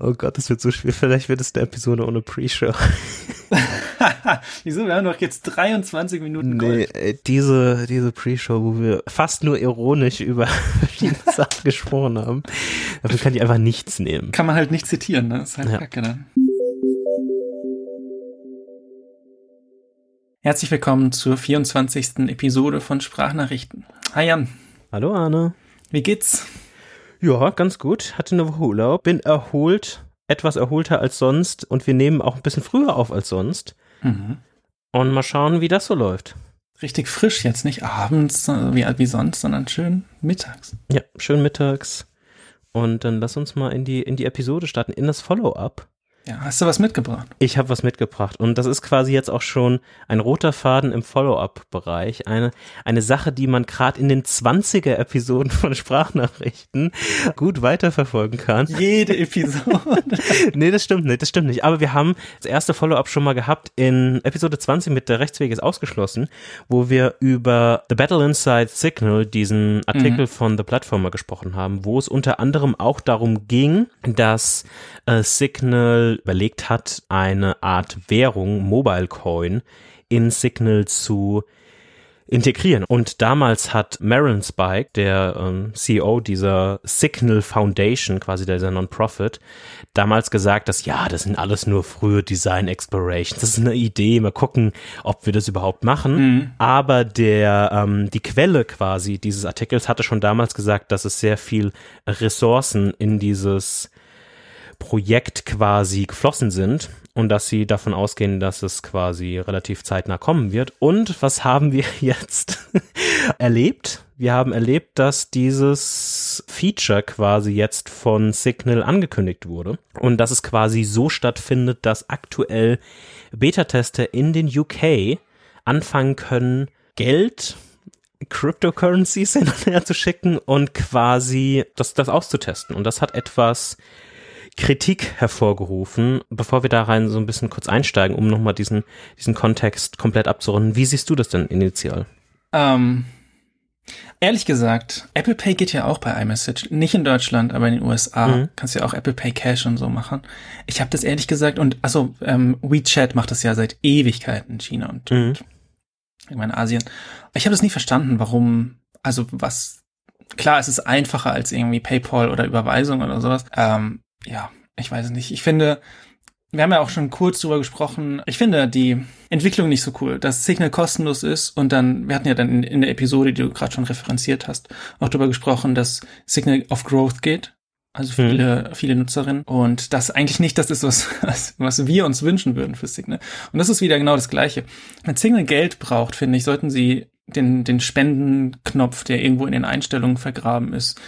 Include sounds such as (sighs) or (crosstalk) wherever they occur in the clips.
Oh Gott, das wird so schwer. Vielleicht wird es eine Episode ohne Pre-Show. (laughs) Wieso? Wir haben doch jetzt 23 Minuten Nee, Gold. diese, diese Pre-Show, wo wir fast nur ironisch über (laughs) verschiedene (laughs) Sachen gesprochen haben. Dafür kann ich einfach nichts nehmen. Kann man halt nicht zitieren, ne? Das ist halt Ja. kacke dann. Herzlich willkommen zur 24. Episode von Sprachnachrichten. Hi Jan, Hallo Arne. wie geht's? Ja, ganz gut. Hatte eine Woche Urlaub. Bin erholt, etwas erholter als sonst und wir nehmen auch ein bisschen früher auf als sonst. Mhm. Und mal schauen, wie das so läuft. Richtig frisch jetzt, nicht abends äh, wie, wie sonst, sondern schön mittags. Ja, schön mittags. Und dann lass uns mal in die, in die Episode starten, in das Follow-up. Ja, hast du was mitgebracht? Ich habe was mitgebracht und das ist quasi jetzt auch schon ein roter Faden im Follow-up-Bereich. Eine, eine Sache, die man gerade in den 20er-Episoden von Sprachnachrichten gut weiterverfolgen kann. Jede Episode. (laughs) nee, das stimmt nicht, das stimmt nicht. Aber wir haben das erste Follow-up schon mal gehabt in Episode 20 mit der Rechtsweg ist ausgeschlossen, wo wir über The Battle Inside Signal, diesen Artikel von The Platformer gesprochen haben, wo es unter anderem auch darum ging, dass äh, Signal überlegt hat, eine Art Währung, Mobile Coin, in Signal zu integrieren. Und damals hat Marilyn Spike, der ähm, CEO dieser Signal Foundation, quasi dieser Non-Profit, damals gesagt, dass ja, das sind alles nur frühe Design Explorations. Das ist eine Idee, mal gucken, ob wir das überhaupt machen. Aber der, ähm, die Quelle quasi dieses Artikels hatte schon damals gesagt, dass es sehr viel Ressourcen in dieses Projekt quasi geflossen sind und dass sie davon ausgehen, dass es quasi relativ zeitnah kommen wird. Und was haben wir (laughs) jetzt (laughs) erlebt? Wir haben erlebt, dass dieses Feature quasi jetzt von Signal angekündigt wurde und dass es quasi so stattfindet, dass aktuell Beta-Tester in den UK anfangen können, Geld Cryptocurrencies (laughs) hin und her zu schicken und quasi das, das auszutesten. Und das hat etwas Kritik hervorgerufen. Bevor wir da rein so ein bisschen kurz einsteigen, um nochmal diesen, diesen Kontext komplett abzurunden, wie siehst du das denn initial? ähm, ehrlich gesagt, Apple Pay geht ja auch bei iMessage. Nicht in Deutschland, aber in den USA. Mhm. Kannst ja auch Apple Pay Cash und so machen. Ich habe das ehrlich gesagt und also ähm, WeChat macht das ja seit Ewigkeiten in China und, Mhm. und ich meine Asien. Ich habe das nie verstanden, warum, also was, klar, es ist einfacher als irgendwie PayPal oder Überweisung oder sowas. Ähm, ja, ich weiß es nicht. Ich finde, wir haben ja auch schon kurz drüber gesprochen. Ich finde die Entwicklung nicht so cool, dass Signal kostenlos ist und dann, wir hatten ja dann in, in der Episode, die du gerade schon referenziert hast, auch darüber gesprochen, dass Signal auf Growth geht. Also viele, viele Nutzerinnen. Und das eigentlich nicht das ist, was, was, was wir uns wünschen würden für Signal. Und das ist wieder genau das Gleiche. Wenn Signal Geld braucht, finde ich, sollten sie den, den Spendenknopf, der irgendwo in den Einstellungen vergraben ist,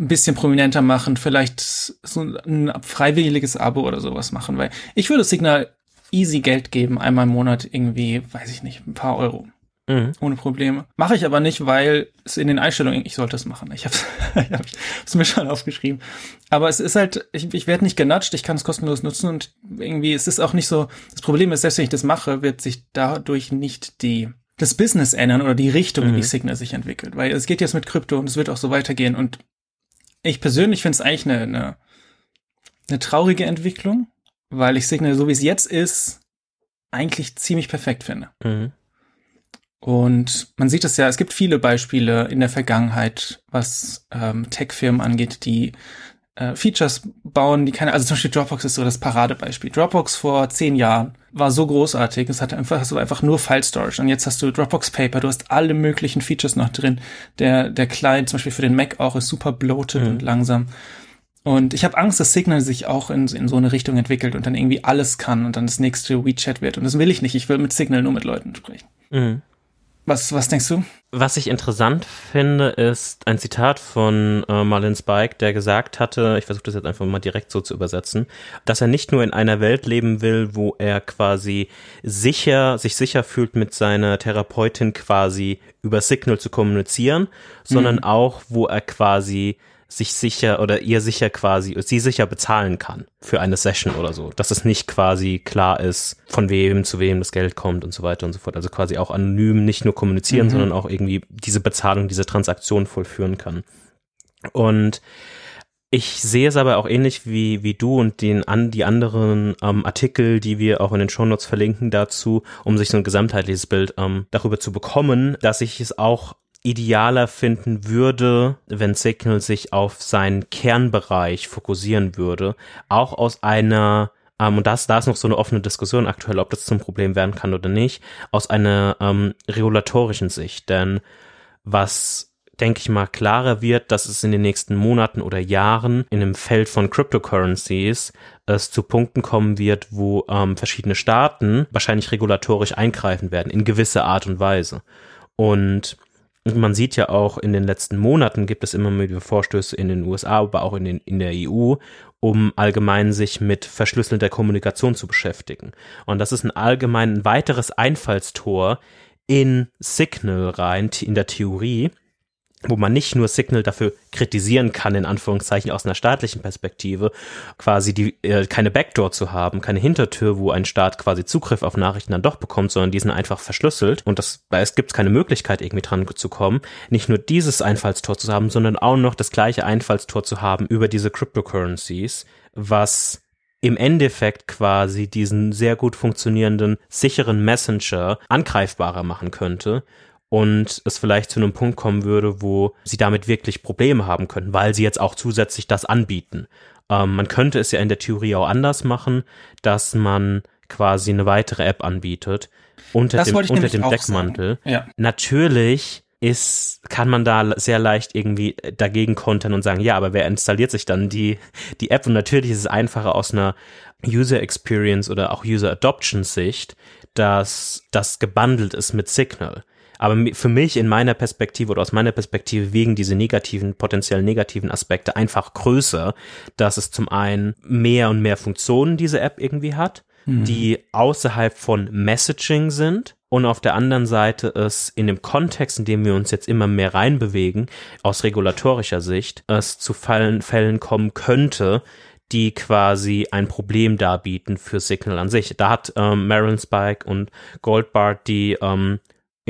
ein bisschen prominenter machen, vielleicht so ein freiwilliges Abo oder sowas machen, weil ich würde Signal easy Geld geben, einmal im Monat irgendwie, weiß ich nicht, ein paar Euro. Mhm. Ohne Probleme. Mache ich aber nicht, weil es in den Einstellungen, ich sollte es machen. Ich habe es (laughs) mir schon aufgeschrieben. Aber es ist halt, ich, ich werde nicht genatscht, ich kann es kostenlos nutzen und irgendwie es ist auch nicht so, das Problem ist, selbst wenn ich das mache, wird sich dadurch nicht die das Business ändern oder die Richtung, in die Mhm. Signal sich entwickelt. Weil es geht jetzt mit Krypto und es wird auch so weitergehen. Und ich persönlich finde es eigentlich eine, eine, eine traurige Entwicklung, weil ich Signal, so wie es jetzt ist, eigentlich ziemlich perfekt finde. Mhm. Und man sieht es ja, es gibt viele Beispiele in der Vergangenheit, was ähm, Tech-Firmen angeht, die äh, Features bauen, die keine, also zum Beispiel Dropbox ist so das Paradebeispiel. Dropbox vor zehn Jahren war so großartig, es hatte einfach, hast du einfach nur File Storage und jetzt hast du Dropbox Paper, du hast alle möglichen Features noch drin. Der, der Client zum Beispiel für den Mac auch ist super bloated Mhm. und langsam. Und ich habe Angst, dass Signal sich auch in, in so eine Richtung entwickelt und dann irgendwie alles kann und dann das nächste WeChat wird. Und das will ich nicht. Ich will mit Signal nur mit Leuten sprechen. Mhm. Was, was denkst du? Was ich interessant finde, ist ein Zitat von äh, Marlin Spike, der gesagt hatte, ich versuche das jetzt einfach mal direkt so zu übersetzen, dass er nicht nur in einer Welt leben will, wo er quasi sicher, sich sicher fühlt, mit seiner Therapeutin quasi über Signal zu kommunizieren, sondern auch, wo er quasi sich sicher oder ihr sicher quasi, sie sicher bezahlen kann für eine Session oder so. Dass es nicht quasi klar ist, von wem zu wem das Geld kommt und so weiter und so fort. Also quasi auch anonym nicht nur kommunizieren, Mhm. sondern auch irgendwie diese Bezahlung, diese Transaktion vollführen kann. Und Ich sehe es aber auch ähnlich wie, wie du und den, an, die anderen ähm, Artikel, die wir auch in den Shownotes verlinken dazu, um sich so ein gesamtheitliches Bild ähm, darüber zu bekommen, dass ich es auch idealer finden würde, wenn Signal sich auf seinen Kernbereich fokussieren würde, auch aus einer ähm, und das, da ist noch so eine offene Diskussion aktuell, ob das zum Problem werden kann oder nicht, aus einer ähm, regulatorischen Sicht. Denn was denke ich mal, klarer wird, dass es in den nächsten Monaten oder Jahren in dem Feld von Cryptocurrencies es zu Punkten kommen wird, wo ähm, verschiedene Staaten wahrscheinlich regulatorisch eingreifen werden, in gewisser Art und Weise. Und man sieht ja auch in den letzten Monaten gibt es immer wieder Vorstöße in den USA, aber auch in, den, in der EU, um allgemein sich mit verschlüsselter Kommunikation zu beschäftigen. Und das ist ein allgemein weiteres Einfallstor in Signal rein, in der Theorie, wo man nicht nur Signal dafür kritisieren kann, in Anführungszeichen aus einer staatlichen Perspektive, quasi die äh, keine Backdoor zu haben, keine Hintertür, wo ein Staat quasi Zugriff auf Nachrichten dann doch bekommt, sondern die sind einfach verschlüsselt. Und das, es gibt keine Möglichkeit irgendwie dran zu kommen, nicht nur dieses Einfallstor zu haben, sondern auch noch das gleiche Einfallstor zu haben über diese Cryptocurrencies, was im Endeffekt quasi diesen sehr gut funktionierenden, sicheren Messenger angreifbarer machen könnte und es vielleicht zu einem Punkt kommen würde, wo sie damit wirklich Probleme haben könnten, weil sie jetzt auch zusätzlich das anbieten. Ähm, man könnte es ja in der Theorie auch anders machen, dass man quasi eine weitere App anbietet unter das dem, unter dem Deckmantel. Ja. Natürlich ist, kann man da sehr leicht irgendwie dagegen kontern und sagen, ja, aber wer installiert sich dann die, (laughs) die App? Und natürlich ist es einfacher aus einer User Experience oder auch User Adoption Sicht, dass das gebundelt ist mit Signal. Aber für mich in meiner Perspektive oder aus meiner Perspektive wegen diese negativen, potenziell negativen Aspekte einfach größer, dass es zum einen mehr und mehr Funktionen diese App irgendwie hat, mhm. die außerhalb von Messaging sind und auf der anderen Seite es in dem Kontext, in dem wir uns jetzt immer mehr reinbewegen, aus regulatorischer Sicht, es zu Fallen, Fällen kommen könnte, die quasi ein Problem darbieten für Signal an sich. Da hat ähm, Marilyn Spike und Goldbart die ähm,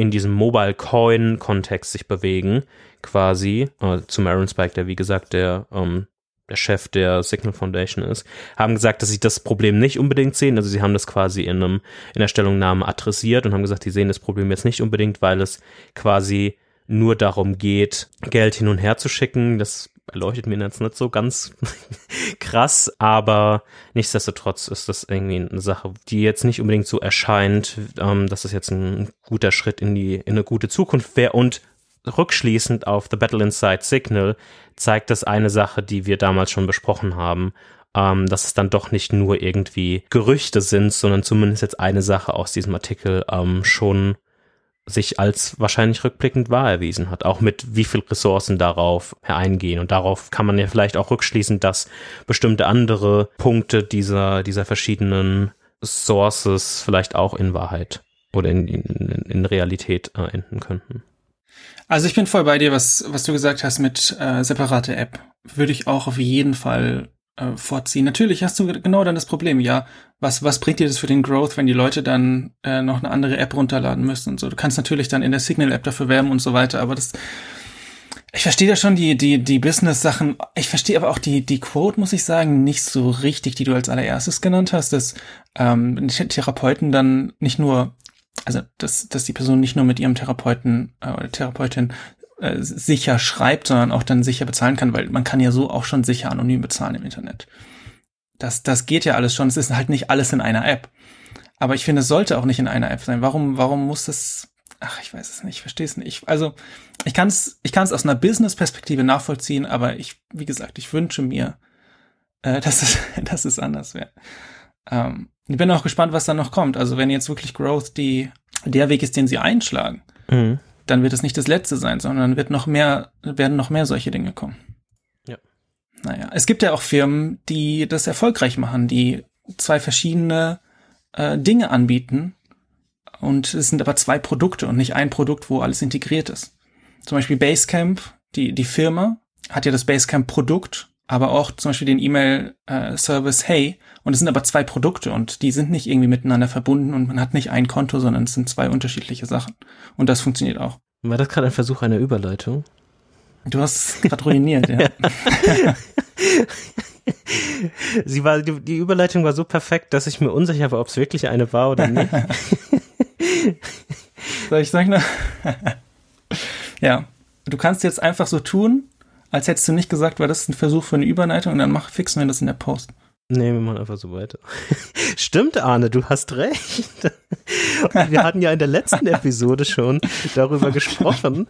in diesem Mobile Coin Kontext sich bewegen, quasi, äh, zu Aaron Spike, der wie gesagt der, ähm, der Chef der Signal Foundation ist, haben gesagt, dass sie das Problem nicht unbedingt sehen. Also sie haben das quasi in einem, in der Stellungnahme adressiert und haben gesagt, sie sehen das Problem jetzt nicht unbedingt, weil es quasi nur darum geht, Geld hin und her zu schicken. Das erleuchtet mir jetzt nicht so ganz (laughs) krass, aber nichtsdestotrotz ist das irgendwie eine Sache, die jetzt nicht unbedingt so erscheint, ähm, dass das jetzt ein guter Schritt in die in eine gute Zukunft wäre. Und rückschließend auf The Battle Inside Signal zeigt das eine Sache, die wir damals schon besprochen haben, ähm, dass es dann doch nicht nur irgendwie Gerüchte sind, sondern zumindest jetzt eine Sache aus diesem Artikel ähm, schon sich als wahrscheinlich rückblickend wahr erwiesen hat, auch mit wie viel Ressourcen darauf eingehen. Und darauf kann man ja vielleicht auch rückschließen, dass bestimmte andere Punkte dieser, dieser verschiedenen Sources vielleicht auch in Wahrheit oder in, in, in Realität äh, enden könnten. Also ich bin voll bei dir, was, was du gesagt hast mit äh, separate App. Würde ich auch auf jeden Fall äh, vorziehen. Natürlich hast du genau dann das Problem, ja, was, was bringt dir das für den Growth, wenn die Leute dann äh, noch eine andere App runterladen müssen und so. Du kannst natürlich dann in der Signal-App dafür werben und so weiter, aber das, ich verstehe da schon die, die, die Business-Sachen. Ich verstehe aber auch die, die Quote, muss ich sagen, nicht so richtig, die du als allererstes genannt hast, dass ähm, Therapeuten dann nicht nur, also dass, dass die Person nicht nur mit ihrem Therapeuten äh, oder Therapeutin äh, sicher schreibt, sondern auch dann sicher bezahlen kann, weil man kann ja so auch schon sicher anonym bezahlen im Internet. Das, das geht ja alles schon. Es ist halt nicht alles in einer App. Aber ich finde, es sollte auch nicht in einer App sein. Warum, warum muss das? Ach, ich weiß es nicht. Ich verstehe es nicht. Also, ich kann es, ich kann es aus einer Business-Perspektive nachvollziehen, aber ich, wie gesagt, ich wünsche mir, äh, (laughs) dass es, dass es anders wäre. Ähm, ich bin auch gespannt, was dann noch kommt. Also, wenn jetzt wirklich Growth die, der Weg ist, den sie einschlagen, mhm dann wird es nicht das letzte sein, sondern wird noch mehr, werden noch mehr solche Dinge kommen. Ja. Naja, es gibt ja auch Firmen, die das erfolgreich machen, die zwei verschiedene äh, Dinge anbieten und es sind aber zwei Produkte und nicht ein Produkt, wo alles integriert ist. Zum Beispiel Basecamp, die, die Firma, hat ja das Basecamp-Produkt, aber auch zum Beispiel den E-Mail-Service Hey. Und es sind aber zwei Produkte und die sind nicht irgendwie miteinander verbunden und man hat nicht ein Konto, sondern es sind zwei unterschiedliche Sachen. Und das funktioniert auch. War das gerade ein Versuch einer Überleitung? Du hast es gerade ruiniert, ja. (laughs) Sie war, die, die Überleitung war so perfekt, dass ich mir unsicher war, ob es wirklich eine war oder nicht. (laughs) Soll ich sagen? (laughs) ja. Du kannst jetzt einfach so tun, als hättest du nicht gesagt, weil das ist ein Versuch für eine Überleitung und dann mach, fixen wir das in der Post. Nee, wir machen einfach so weiter. (laughs) Stimmt, Arne, du hast recht. Wir (laughs) hatten ja in der letzten Episode schon darüber gesprochen.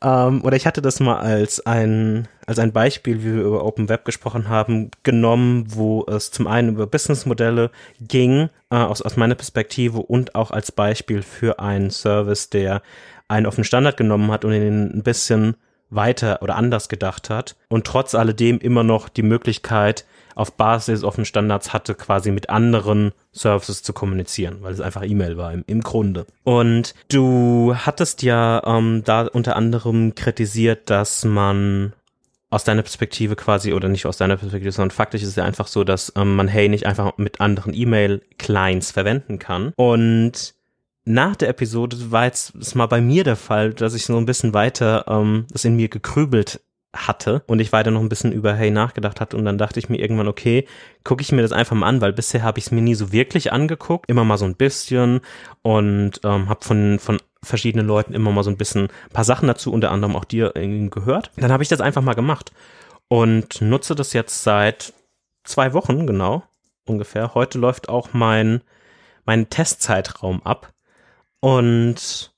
Ähm, oder ich hatte das mal als ein, als ein Beispiel, wie wir über Open Web gesprochen haben, genommen, wo es zum einen über Businessmodelle ging, äh, aus, aus meiner Perspektive und auch als Beispiel für einen Service, der einen den Standard genommen hat und ihn ein bisschen weiter oder anders gedacht hat und trotz alledem immer noch die Möglichkeit auf Basis offenen Standards hatte, quasi mit anderen Services zu kommunizieren, weil es einfach E-Mail war im, im Grunde. Und du hattest ja ähm, da unter anderem kritisiert, dass man aus deiner Perspektive quasi, oder nicht aus deiner Perspektive, sondern faktisch ist es ja einfach so, dass ähm, man Hey nicht einfach mit anderen E-Mail-Clients verwenden kann. Und nach der Episode war jetzt ist mal bei mir der Fall, dass ich so ein bisschen weiter ähm, das in mir gekrübelt hatte und ich weiter noch ein bisschen über Hey nachgedacht hatte und dann dachte ich mir irgendwann, okay, gucke ich mir das einfach mal an, weil bisher habe ich es mir nie so wirklich angeguckt, immer mal so ein bisschen und ähm, habe von, von verschiedenen Leuten immer mal so ein bisschen ein paar Sachen dazu, unter anderem auch dir gehört. Dann habe ich das einfach mal gemacht und nutze das jetzt seit zwei Wochen, genau, ungefähr. Heute läuft auch mein, mein Testzeitraum ab und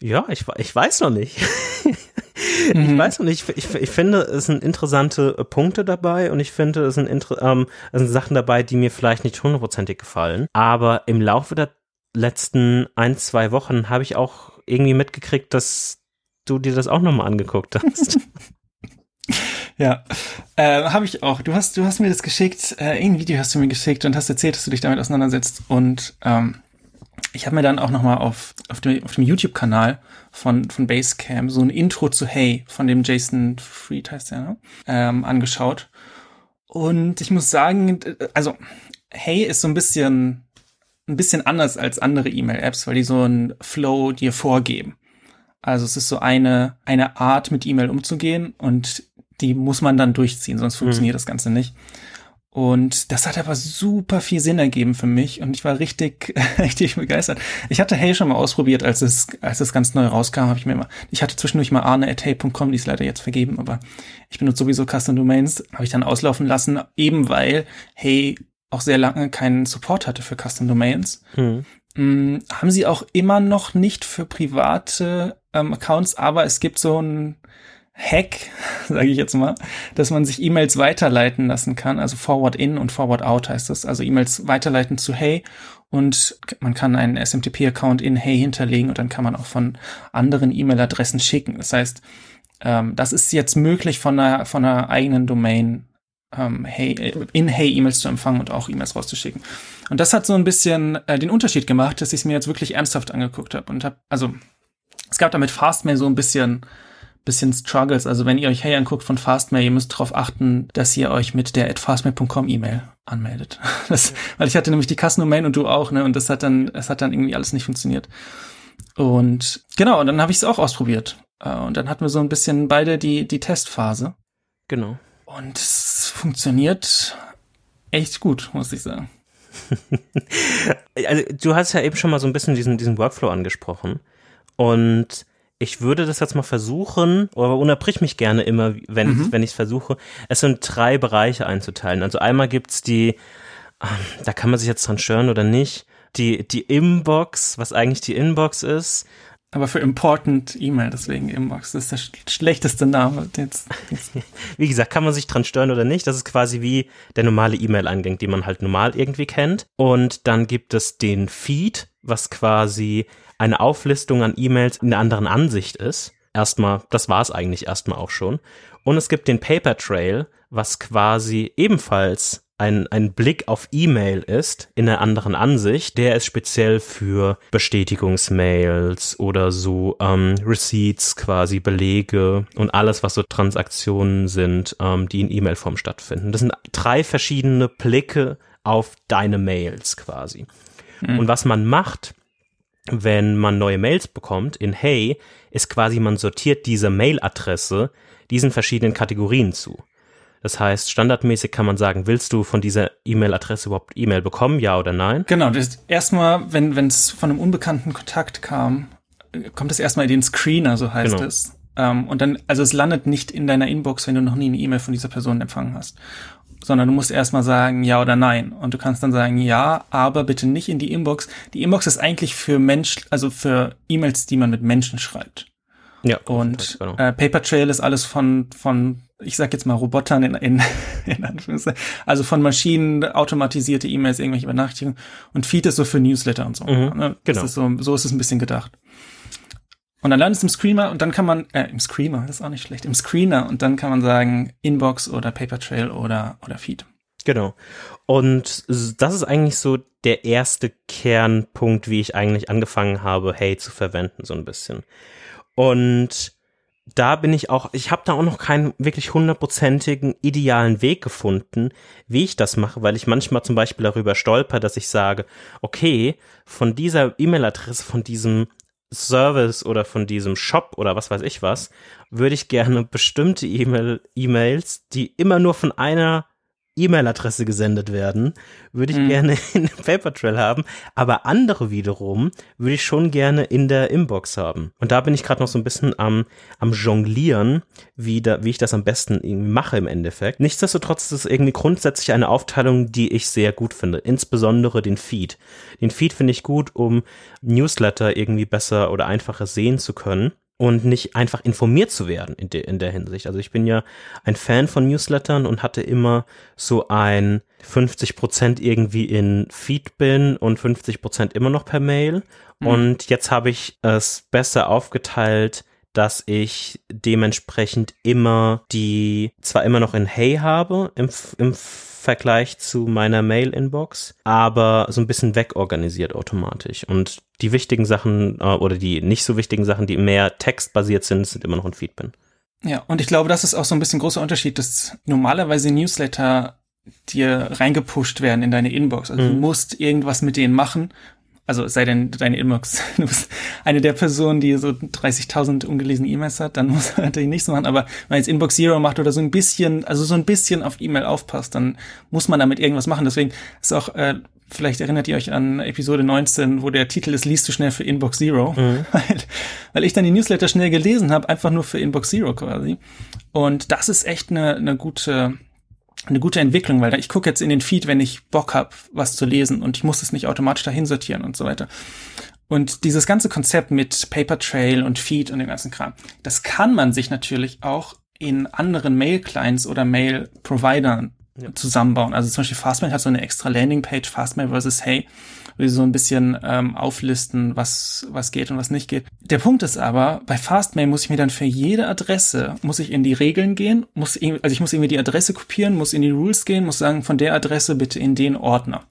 ja, ich, ich weiß noch nicht. (laughs) ich mhm. weiß noch nicht, ich, ich finde, es sind interessante Punkte dabei und ich finde, es sind, ähm, es sind Sachen dabei, die mir vielleicht nicht hundertprozentig gefallen. Aber im Laufe der letzten ein, zwei Wochen habe ich auch irgendwie mitgekriegt, dass du dir das auch nochmal angeguckt hast. (laughs) Ja, äh, habe ich auch. Du hast, du hast mir das geschickt, äh, ein Video hast du mir geschickt und hast erzählt, dass du dich damit auseinandersetzt. Und ähm, ich habe mir dann auch nochmal auf, auf dem, auf dem YouTube-Kanal von, von Basecamp so ein Intro zu Hey von dem Jason Fried heißt der, ne? ähm, angeschaut. Und ich muss sagen, also Hey ist so ein bisschen, ein bisschen anders als andere E-Mail-Apps, weil die so einen Flow dir vorgeben. Also es ist so eine, eine Art, mit E-Mail umzugehen und die muss man dann durchziehen, sonst funktioniert mhm. das Ganze nicht. Und das hat aber super viel Sinn ergeben für mich und ich war richtig, (laughs) richtig begeistert. Ich hatte Hey schon mal ausprobiert, als es, als es ganz neu rauskam, habe ich mir immer, ich hatte zwischendurch mal arne.hey.com, die ist leider jetzt vergeben, aber ich benutze sowieso Custom Domains, habe ich dann auslaufen lassen, eben weil Hey auch sehr lange keinen Support hatte für Custom Domains. Hm. Hm, haben sie auch immer noch nicht für private ähm, Accounts, aber es gibt so ein Hack, (laughs) sage ich jetzt mal, dass man sich E-Mails weiterleiten lassen kann, also Forward in und Forward out heißt das, also E-Mails weiterleiten zu Hey und man kann einen SMTP-Account in Hey hinterlegen und dann kann man auch von anderen E-Mail-Adressen schicken. Das heißt, ähm, das ist jetzt möglich von einer, von einer eigenen Domain ähm, hey, in Hey E-Mails zu empfangen und auch E-Mails rauszuschicken. Und das hat so ein bisschen äh, den Unterschied gemacht, dass ich es mir jetzt wirklich ernsthaft angeguckt habe und habe, also es gab damit Fastmail so ein bisschen bisschen Struggles. Also wenn ihr euch Hey anguckt von Fastmail, ihr müsst darauf achten, dass ihr euch mit der at fastmail.com E-Mail anmeldet. (laughs) Das, weil ich hatte nämlich die Kassendomain und du auch, ne? Und das hat dann, es hat dann irgendwie alles nicht funktioniert. Und genau, und dann habe ich es auch ausprobiert. Äh, und dann hatten wir so ein bisschen beide die, die Testphase. Genau. Und es funktioniert echt gut, muss ich sagen. (laughs) also, du hast ja eben schon mal so ein bisschen diesen, diesen Workflow angesprochen. Und ich würde das jetzt mal versuchen, aber unterbrich mich gerne immer, wenn mhm. ich wenn ich versuche. Es sind drei Bereiche einzuteilen. Also einmal gibt's die, ähm, da kann man sich jetzt dran stören oder nicht, die die Inbox, was eigentlich die Inbox ist. Aber für Important E-Mail, deswegen Inbox. Das ist der sch schlechteste Name. Jetzt, jetzt. (laughs) wie gesagt, kann man sich dran stören oder nicht. Das ist quasi wie der normale E-Mail-Eingang, den man halt normal irgendwie kennt. Und dann gibt es den Feed, was quasi eine Auflistung an E-Mails in einer anderen Ansicht ist. Erstmal, das war es eigentlich erstmal auch schon. Und es gibt den Paper Trail, was quasi ebenfalls ein, ein Blick auf E-Mail ist in einer anderen Ansicht. Der ist speziell für Bestätigungsmails oder so ähm, Receipts quasi, Belege und alles, was so Transaktionen sind, ähm, die in E-Mail-Form stattfinden. Das sind drei verschiedene Blicke auf deine Mails quasi. Mhm. Und was man macht, wenn man neue Mails bekommt, in Hey, ist quasi, man sortiert diese Mailadresse diesen verschiedenen Kategorien zu. Das heißt, standardmäßig kann man sagen, willst du von dieser E-Mail-Adresse überhaupt E-Mail bekommen, ja oder nein? Genau, das erstmal, wenn es von einem unbekannten Kontakt kam, kommt es erstmal in den Screener, so heißt genau. es. Ähm, und dann, also es landet nicht in deiner Inbox, wenn du noch nie eine E-Mail von dieser Person empfangen hast. Sondern du musst erstmal sagen ja oder nein. Und du kannst dann sagen ja, aber bitte nicht in die Inbox. Die Inbox ist eigentlich für Mensch, also für E-Mails, die man mit Menschen schreibt. Ja. Und genau. äh, Paper Trail ist alles von, von, ich sag jetzt mal Robotern in, in, (laughs) in Anführungszeichen, also von Maschinen automatisierte E-Mails, irgendwelche Benachrichtigungen. Und Feed ist so für Newsletter und so. Mhm, ne? Genau. Ist so, so ist es ein bisschen gedacht. Und dann landet es im Screamer und dann kann man, äh, im Screamer, das ist auch nicht schlecht, im Screener und dann kann man sagen Inbox oder Paper Trail oder, oder Feed. Genau. Und das ist eigentlich so der erste Kernpunkt, wie ich eigentlich angefangen habe, Hey zu verwenden, so ein bisschen. Und da bin ich auch, ich habe da auch noch keinen wirklich hundertprozentigen idealen Weg gefunden, wie ich das mache, weil ich manchmal zum Beispiel darüber stolper, dass ich sage, okay, von dieser E-Mail-Adresse, von diesem Service oder von diesem Shop oder was weiß ich was, würde ich gerne bestimmte E-Mail, E-Mails, die immer nur von einer E-Mail-Adresse gesendet werden, würde ich mhm. gerne (laughs) in Papertrail haben, aber andere wiederum würde ich schon gerne in der Inbox haben. Und da bin ich gerade noch so ein bisschen am, am Jonglieren, wie, da, wie ich das am besten irgendwie mache im Endeffekt. Nichtsdestotrotz ist es irgendwie grundsätzlich eine Aufteilung, die ich sehr gut finde, insbesondere den Feed. Den Feed finde ich gut, um Newsletter irgendwie besser oder einfacher sehen zu können und nicht einfach informiert zu werden in, de, in der Hinsicht. Also ich bin ja ein Fan von Newslettern und hatte immer so ein 50 Prozent irgendwie in Feedbin und 50 Prozent immer noch per Mail. Mhm. Und jetzt habe ich es besser aufgeteilt, dass ich dementsprechend immer die, zwar immer noch in Hey habe im, im Vergleich zu meiner Mail-Inbox, aber so ein bisschen wegorganisiert automatisch. Und die wichtigen Sachen äh, oder die nicht so wichtigen Sachen, die mehr textbasiert sind, sind immer noch in Feedbin. Ja, und ich glaube, das ist auch so ein bisschen großer Unterschied, dass normalerweise Newsletter dir reingepusht werden in deine Inbox. Also mhm. du musst irgendwas mit denen machen also sei denn deine Inbox, (laughs) du bist eine der Personen, die so 30.000 ungelesene E-Mails hat, dann (laughs) muss man natürlich nichts machen, aber wenn man jetzt Inbox Zero macht oder so ein bisschen, also so ein bisschen auf E-Mail aufpasst, dann muss man damit irgendwas machen. Deswegen ist auch, äh, vielleicht erinnert ihr euch an Episode 19, wo der Titel ist, liest du schnell für Inbox Zero, mhm. (laughs) weil, weil ich dann die Newsletter schnell gelesen habe, einfach nur für Inbox Zero quasi. Und das ist echt eine, eine gute, eine gute Entwicklung, weil ich gucke jetzt in den Feed, wenn ich Bock habe, was zu lesen und ich muss es nicht automatisch dahin sortieren und so weiter. Und dieses ganze Konzept mit Paper Trail und Feed und dem ganzen Kram, das kann man sich natürlich auch in anderen Mail-Clients oder Mail-Providern ja. zusammenbauen. Also zum Beispiel Fastmail hat so eine extra Landingpage, Fastmail versus Hey, wo sie so ein bisschen ähm, auflisten, was, was geht und was nicht geht. Der Punkt ist aber, bei Fastmail muss ich mir dann für jede Adresse, muss ich in die Regeln gehen, muss, also ich muss irgendwie die Adresse kopieren, muss in die Rules gehen, muss sagen, von der Adresse bitte in den Ordner.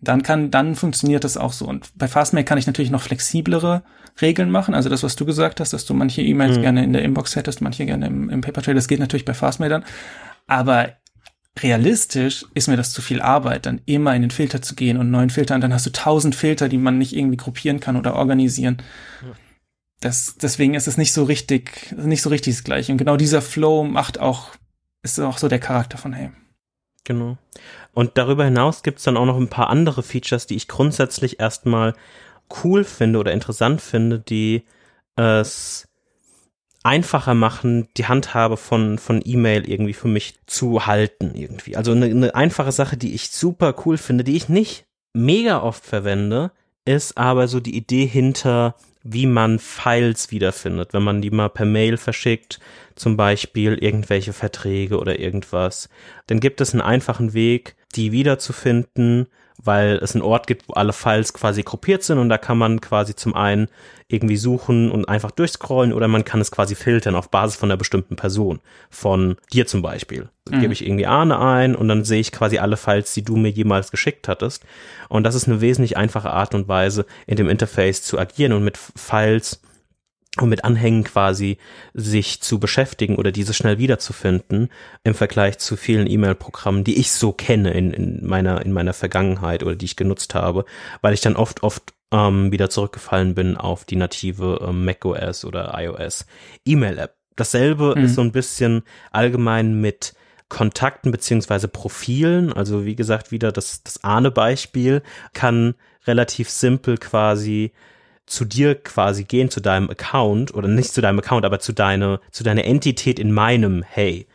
Dann kann, dann funktioniert das auch so. Und bei Fastmail kann ich natürlich noch flexiblere Regeln machen. Also das, was du gesagt hast, dass du manche E-Mails mhm. gerne in der Inbox hättest, manche gerne im, im Paper Trail, das geht natürlich bei Fastmail dann. Aber realistisch ist mir das zu viel Arbeit, dann immer in den Filter zu gehen und neuen Filtern. Dann hast du tausend Filter, die man nicht irgendwie gruppieren kann oder organisieren. Das, deswegen ist es nicht so richtig, nicht so richtig das Gleiche. Und genau dieser Flow macht auch, ist auch so der Charakter von Hey. Genau. Und darüber hinaus gibt es dann auch noch ein paar andere Features, die ich grundsätzlich erstmal cool finde oder interessant finde, die es einfacher machen, die Handhabe von, von E-Mail irgendwie für mich zu halten irgendwie. Also eine, eine einfache Sache, die ich super cool finde, die ich nicht mega oft verwende, ist aber so die Idee hinter, wie man Files wiederfindet, wenn man die mal per Mail verschickt, zum Beispiel irgendwelche Verträge oder irgendwas. Dann gibt es einen einfachen Weg, die wiederzufinden, weil es einen Ort gibt, wo alle Files quasi gruppiert sind und da kann man quasi zum einen irgendwie suchen und einfach durchscrollen oder man kann es quasi filtern auf Basis von einer bestimmten Person. Von dir zum Beispiel. Mhm. Gebe ich irgendwie Arne ein und dann sehe ich quasi alle Files, die du mir jemals geschickt hattest. Und das ist eine wesentlich einfache Art und Weise, in dem Interface zu agieren und mit Files und mit Anhängen quasi sich zu beschäftigen oder diese schnell wiederzufinden im Vergleich zu vielen E-Mail-Programmen, die ich so kenne in, in meiner in meiner Vergangenheit oder die ich genutzt habe, weil ich dann oft oft ähm, wieder zurückgefallen bin auf die native ähm, macOS oder iOS E-Mail-App. Dasselbe mhm. ist so ein bisschen allgemein mit Kontakten beziehungsweise Profilen. Also wie gesagt, wieder das, das Ahne-Beispiel kann relativ simpel quasi zu dir quasi gehen, zu deinem Account oder nicht zu deinem Account, aber zu deiner, zu deiner Entität in meinem Hey.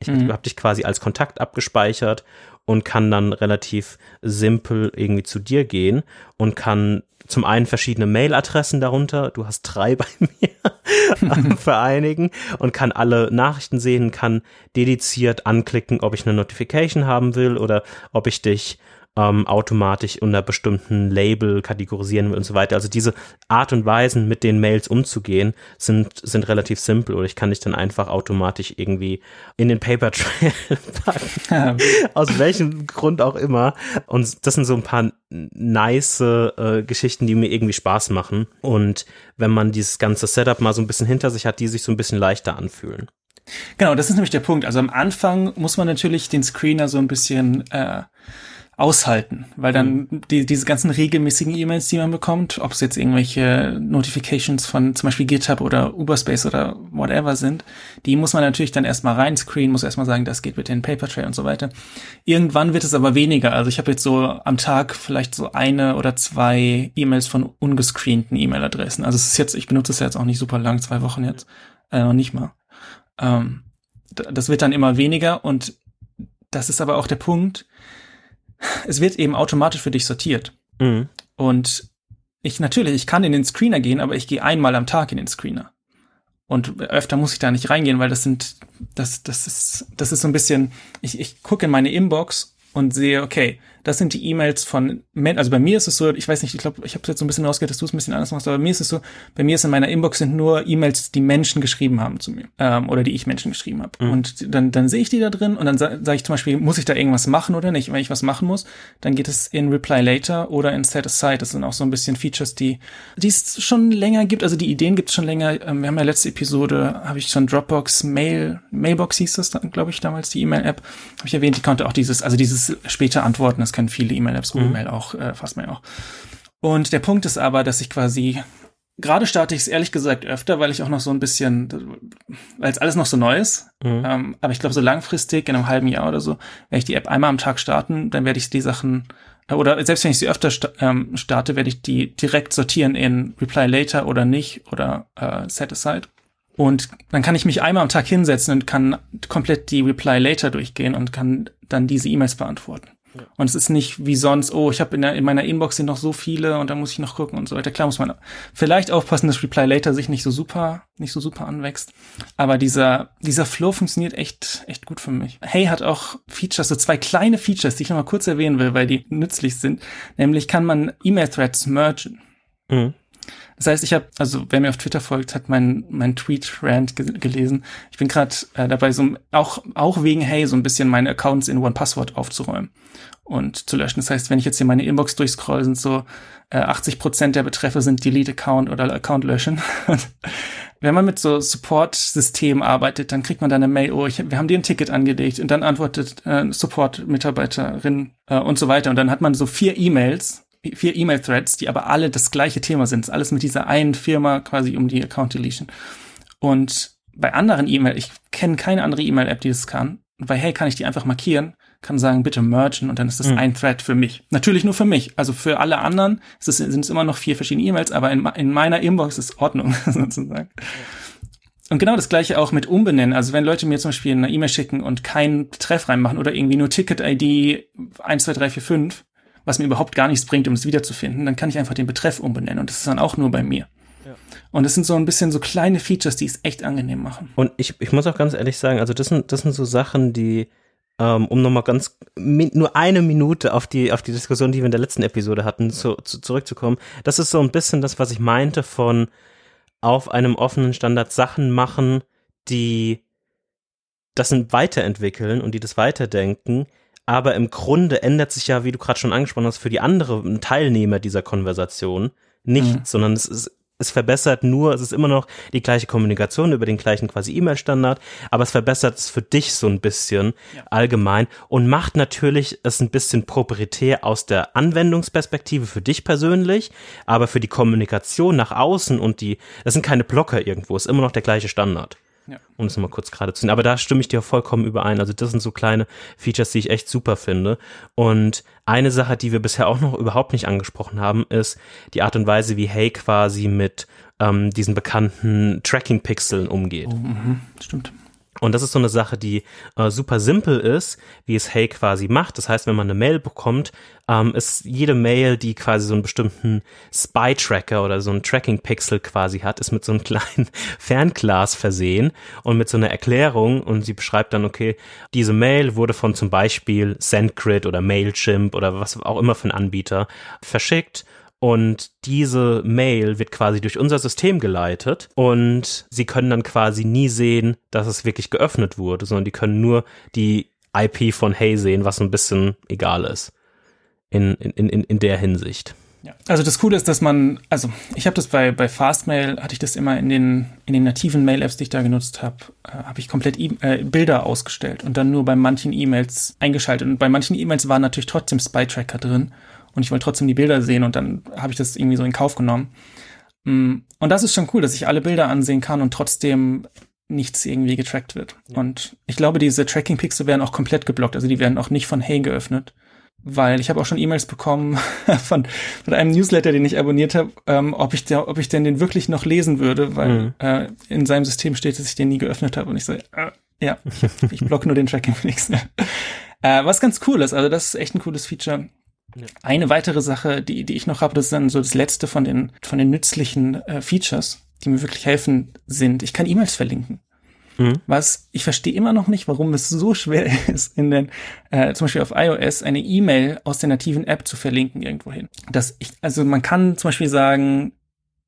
Ich mhm. habe dich quasi als Kontakt abgespeichert und kann dann relativ simpel irgendwie zu dir gehen und kann zum einen verschiedene Mailadressen darunter, du hast drei (laughs) bei mir (laughs) vereinigen und kann alle Nachrichten sehen, kann dediziert anklicken, ob ich eine Notification haben will oder ob ich dich ähm, automatisch unter bestimmten Label kategorisieren will und so weiter. Also diese Art und Weisen, mit den Mails umzugehen, sind, sind relativ simpel oder ich kann dich dann einfach automatisch irgendwie in den Paper Trail (laughs) packen. Aus welchem Grund auch immer. Und das sind so ein paar nice äh, Geschichten, die mir irgendwie Spaß machen. Und wenn man dieses ganze Setup mal so ein bisschen hinter sich hat, die sich so ein bisschen leichter anfühlen. Genau, das ist nämlich der Punkt. Also am Anfang muss man natürlich den Screener so ein bisschen äh, aushalten, weil dann mhm. die, diese ganzen regelmäßigen E-Mails, die man bekommt, ob es jetzt irgendwelche Notifications von zum Beispiel GitHub oder Uberspace oder whatever sind, die muss man natürlich dann erstmal reinscreenen, muss erstmal sagen, das geht bitte in Papertrail und so weiter. Irgendwann wird es aber weniger. Also ich habe jetzt so am Tag vielleicht so eine oder zwei E-Mails von ungescreenten E-Mail-Adressen. Also es ist jetzt, ich benutze es ja jetzt auch nicht super lang, zwei Wochen jetzt, äh, noch nicht mal. Ähm, das wird dann immer weniger und das ist aber auch der Punkt, es wird eben automatisch für dich sortiert. Mhm. Und ich natürlich, ich kann in den Screener gehen, aber ich gehe einmal am Tag in den Screener. Und öfter muss ich da nicht reingehen, weil das sind, das, das ist, das ist so ein bisschen, ich, ich gucke in meine Inbox und sehe, okay, das sind die E-Mails von Menschen. Also bei mir ist es so, ich weiß nicht, ich glaube, ich habe jetzt so ein bisschen rausgehört, dass du es ein bisschen anders machst, aber bei mir ist es so, bei mir ist in meiner Inbox sind nur E-Mails, die Menschen geschrieben haben zu mir ähm, oder die ich Menschen geschrieben habe. Mhm. Und dann, dann sehe ich die da drin und dann sage sag ich zum Beispiel, muss ich da irgendwas machen oder nicht? Wenn ich was machen muss, dann geht es in Reply Later oder in Set Aside. Das sind auch so ein bisschen Features, die, die es schon länger gibt. Also die Ideen gibt es schon länger. Ähm, wir haben ja letzte Episode, habe ich schon Dropbox Mail, Mailbox hieß das, glaube ich, damals, die E-Mail-App, habe ich erwähnt, die konnte auch dieses, also dieses später Antworten, das können viele E-Mail-Apps, Google mhm. Mail auch, äh, fast Mail auch. Und der Punkt ist aber, dass ich quasi gerade starte ich es ehrlich gesagt öfter, weil ich auch noch so ein bisschen, weil es alles noch so neu ist. Mhm. Ähm, aber ich glaube, so langfristig, in einem halben Jahr oder so, werde ich die App einmal am Tag starten, dann werde ich die Sachen, äh, oder selbst wenn ich sie öfter sta ähm, starte, werde ich die direkt sortieren in Reply Later oder nicht oder äh, Set Aside. Und dann kann ich mich einmal am Tag hinsetzen und kann komplett die Reply Later durchgehen und kann dann diese E-Mails beantworten. Und es ist nicht wie sonst, oh, ich habe in, in meiner Inbox sind noch so viele und da muss ich noch gucken und so weiter. Klar muss man vielleicht aufpassen, dass Reply Later sich nicht so super, nicht so super anwächst. Aber dieser, dieser Flow funktioniert echt, echt gut für mich. Hey hat auch Features, so zwei kleine Features, die ich noch mal kurz erwähnen will, weil die nützlich sind. Nämlich kann man E-Mail-Threads mergen. Mhm. Das heißt, ich habe, also wer mir auf Twitter folgt, hat mein mein Tweet-Rant ge gelesen. Ich bin gerade äh, dabei, so auch auch wegen Hey so ein bisschen meine Accounts in OnePassword aufzuräumen und zu löschen. Das heißt, wenn ich jetzt hier meine Inbox durchscroll, sind so äh, 80 Prozent der Betreffe sind Delete Account oder Account löschen. (laughs) wenn man mit so Support-Systemen arbeitet, dann kriegt man dann eine Mail, oh, ich, wir haben dir ein Ticket angelegt und dann antwortet äh, Support-Mitarbeiterin äh, und so weiter. Und dann hat man so vier E-Mails vier E-Mail-Threads, die aber alle das gleiche Thema sind. Alles mit dieser einen Firma quasi um die Account Deletion. Und bei anderen E-Mail, ich kenne keine andere E-Mail-App, die das kann. bei Hey kann ich die einfach markieren, kann sagen, bitte mergen und dann ist das mhm. ein Thread für mich. Natürlich nur für mich. Also für alle anderen es, sind es immer noch vier verschiedene E-Mails, aber in, in, meiner Inbox ist Ordnung (laughs) sozusagen. Und genau das gleiche auch mit Umbenennen. Also wenn Leute mir zum Beispiel eine E-Mail schicken und keinen Betreff reinmachen oder irgendwie nur Ticket-ID 12345, was mir überhaupt gar nichts bringt, um es wiederzufinden, dann kann ich einfach den Betreff umbenennen und das ist dann auch nur bei mir. Und es sind so ein bisschen so kleine Features, die es echt angenehm machen. Und ich, ich muss auch ganz ehrlich sagen, also das sind, das sind so Sachen, die, ähm, um nochmal ganz, nur eine Minute auf die, auf die Diskussion, die wir in der letzten Episode hatten, zu, zu, zurückzukommen. Das ist so ein bisschen das, was ich meinte von auf einem offenen Standard Sachen machen, die das weiterentwickeln und die das weiterdenken, aber im Grunde ändert sich ja, wie du gerade schon angesprochen hast, für die anderen Teilnehmer dieser Konversation nichts, mhm. sondern es ist es verbessert nur, es ist immer noch die gleiche Kommunikation über den gleichen quasi E-Mail-Standard, aber es verbessert es für dich so ein bisschen ja. allgemein und macht natürlich es ein bisschen proprietär aus der Anwendungsperspektive für dich persönlich, aber für die Kommunikation nach außen und die, das sind keine Blocker irgendwo, ist immer noch der gleiche Standard. Ja. Um es mal kurz gerade zu sehen. Aber da stimme ich dir vollkommen überein. Also das sind so kleine Features, die ich echt super finde. Und eine Sache, die wir bisher auch noch überhaupt nicht angesprochen haben, ist die Art und Weise, wie Hey quasi mit ähm, diesen bekannten Tracking-Pixeln umgeht. Oh, mh, stimmt. Und das ist so eine Sache, die äh, super simpel ist, wie es Hey quasi macht. Das heißt, wenn man eine Mail bekommt, ähm, ist jede Mail, die quasi so einen bestimmten Spy-Tracker oder so einen Tracking-Pixel quasi hat, ist mit so einem (laughs) kleinen Fernglas versehen und mit so einer Erklärung und sie beschreibt dann, okay, diese Mail wurde von zum Beispiel SendGrid oder Mailchimp oder was auch immer für ein Anbieter verschickt und diese Mail wird quasi durch unser System geleitet und sie können dann quasi nie sehen, dass es wirklich geöffnet wurde, sondern die können nur die IP von Hey sehen, was ein bisschen egal ist. In, in, in, in der Hinsicht. Ja. Also das Coole ist, dass man, also ich habe das bei, bei Fastmail, hatte ich das immer in den, in den nativen Mail-Apps, die ich da genutzt habe, äh, habe ich komplett e äh, Bilder ausgestellt und dann nur bei manchen E-Mails eingeschaltet. Und bei manchen E-Mails waren natürlich trotzdem Spy-Tracker drin und ich wollte trotzdem die Bilder sehen und dann habe ich das irgendwie so in Kauf genommen. Mm, und das ist schon cool, dass ich alle Bilder ansehen kann und trotzdem nichts irgendwie getrackt wird. Ja. Und ich glaube, diese Tracking-Pixel werden auch komplett geblockt, also die werden auch nicht von Hey geöffnet. Weil ich habe auch schon E-Mails bekommen (laughs) von, von einem Newsletter, den ich abonniert habe, ähm, ob ich der, ob ich denn den wirklich noch lesen würde, weil mhm. äh, in seinem System steht, dass ich den nie geöffnet habe. Und ich so, äh, ja, (laughs) ich, ich blocke nur den Tracking-Pixel. (laughs) äh, was ganz cool ist, also das ist echt ein cooles Feature. Eine weitere Sache, die, die ich noch habe, das ist dann so das letzte von den, von den nützlichen äh, Features, die mir wirklich helfen, sind, ich kann E-Mails verlinken. Mhm. Was ich verstehe immer noch nicht, warum es so schwer (laughs) ist, in den, äh, zum Beispiel auf iOS eine E-Mail aus der nativen App zu verlinken irgendwohin. Dass ich, also man kann zum Beispiel sagen,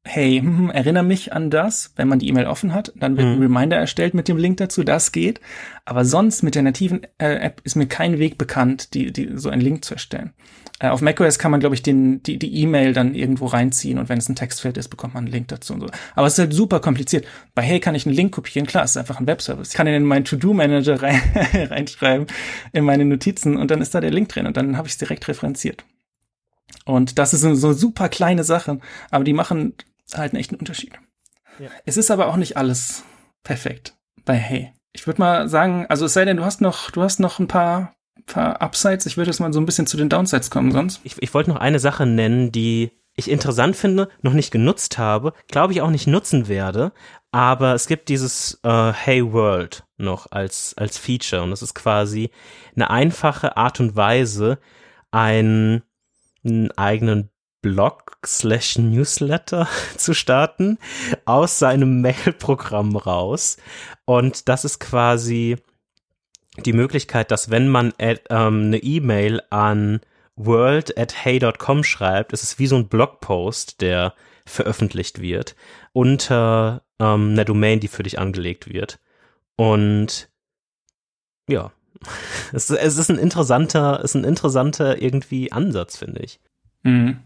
hey, hm, (laughs) erinnere mich an das, wenn man die E-Mail offen hat. Dann wird mhm. ein Reminder erstellt mit dem Link dazu, das geht. Aber sonst mit der nativen äh, App ist mir kein Weg bekannt, die, die, so einen Link zu erstellen. Äh, auf macOS kann man, glaube ich, den, die, die E-Mail dann irgendwo reinziehen und wenn es ein Textfeld ist, bekommt man einen Link dazu und so. Aber es ist halt super kompliziert. Bei Hey kann ich einen Link kopieren, klar, es ist einfach ein Webservice. Ich kann ihn in meinen To-Do-Manager (laughs) rein, reinschreiben, in meine Notizen und dann ist da der Link drin und dann habe ich es direkt referenziert. Und das ist so, so super kleine Sachen, aber die machen halt einen echten Unterschied. Ja. Es ist aber auch nicht alles perfekt bei Hey. Ich würde mal sagen, also es sei denn, du hast noch, du hast noch ein paar, paar Upsides. Ich würde jetzt mal so ein bisschen zu den Downsides kommen sonst. Ich, ich wollte noch eine Sache nennen, die ich interessant finde, noch nicht genutzt habe, glaube ich auch nicht nutzen werde, aber es gibt dieses äh, Hey World noch als, als Feature und das ist quasi eine einfache Art und Weise, einen, einen eigenen Blog slash Newsletter (laughs) zu starten aus seinem Mail-Programm raus. Und das ist quasi die Möglichkeit, dass wenn man at, ähm, eine E-Mail an world at hey.com schreibt, ist es wie so ein Blogpost, der veröffentlicht wird unter ähm, einer Domain, die für dich angelegt wird. Und ja, (laughs) es, es ist ein interessanter, ist ein interessanter irgendwie Ansatz, finde ich. Mhm.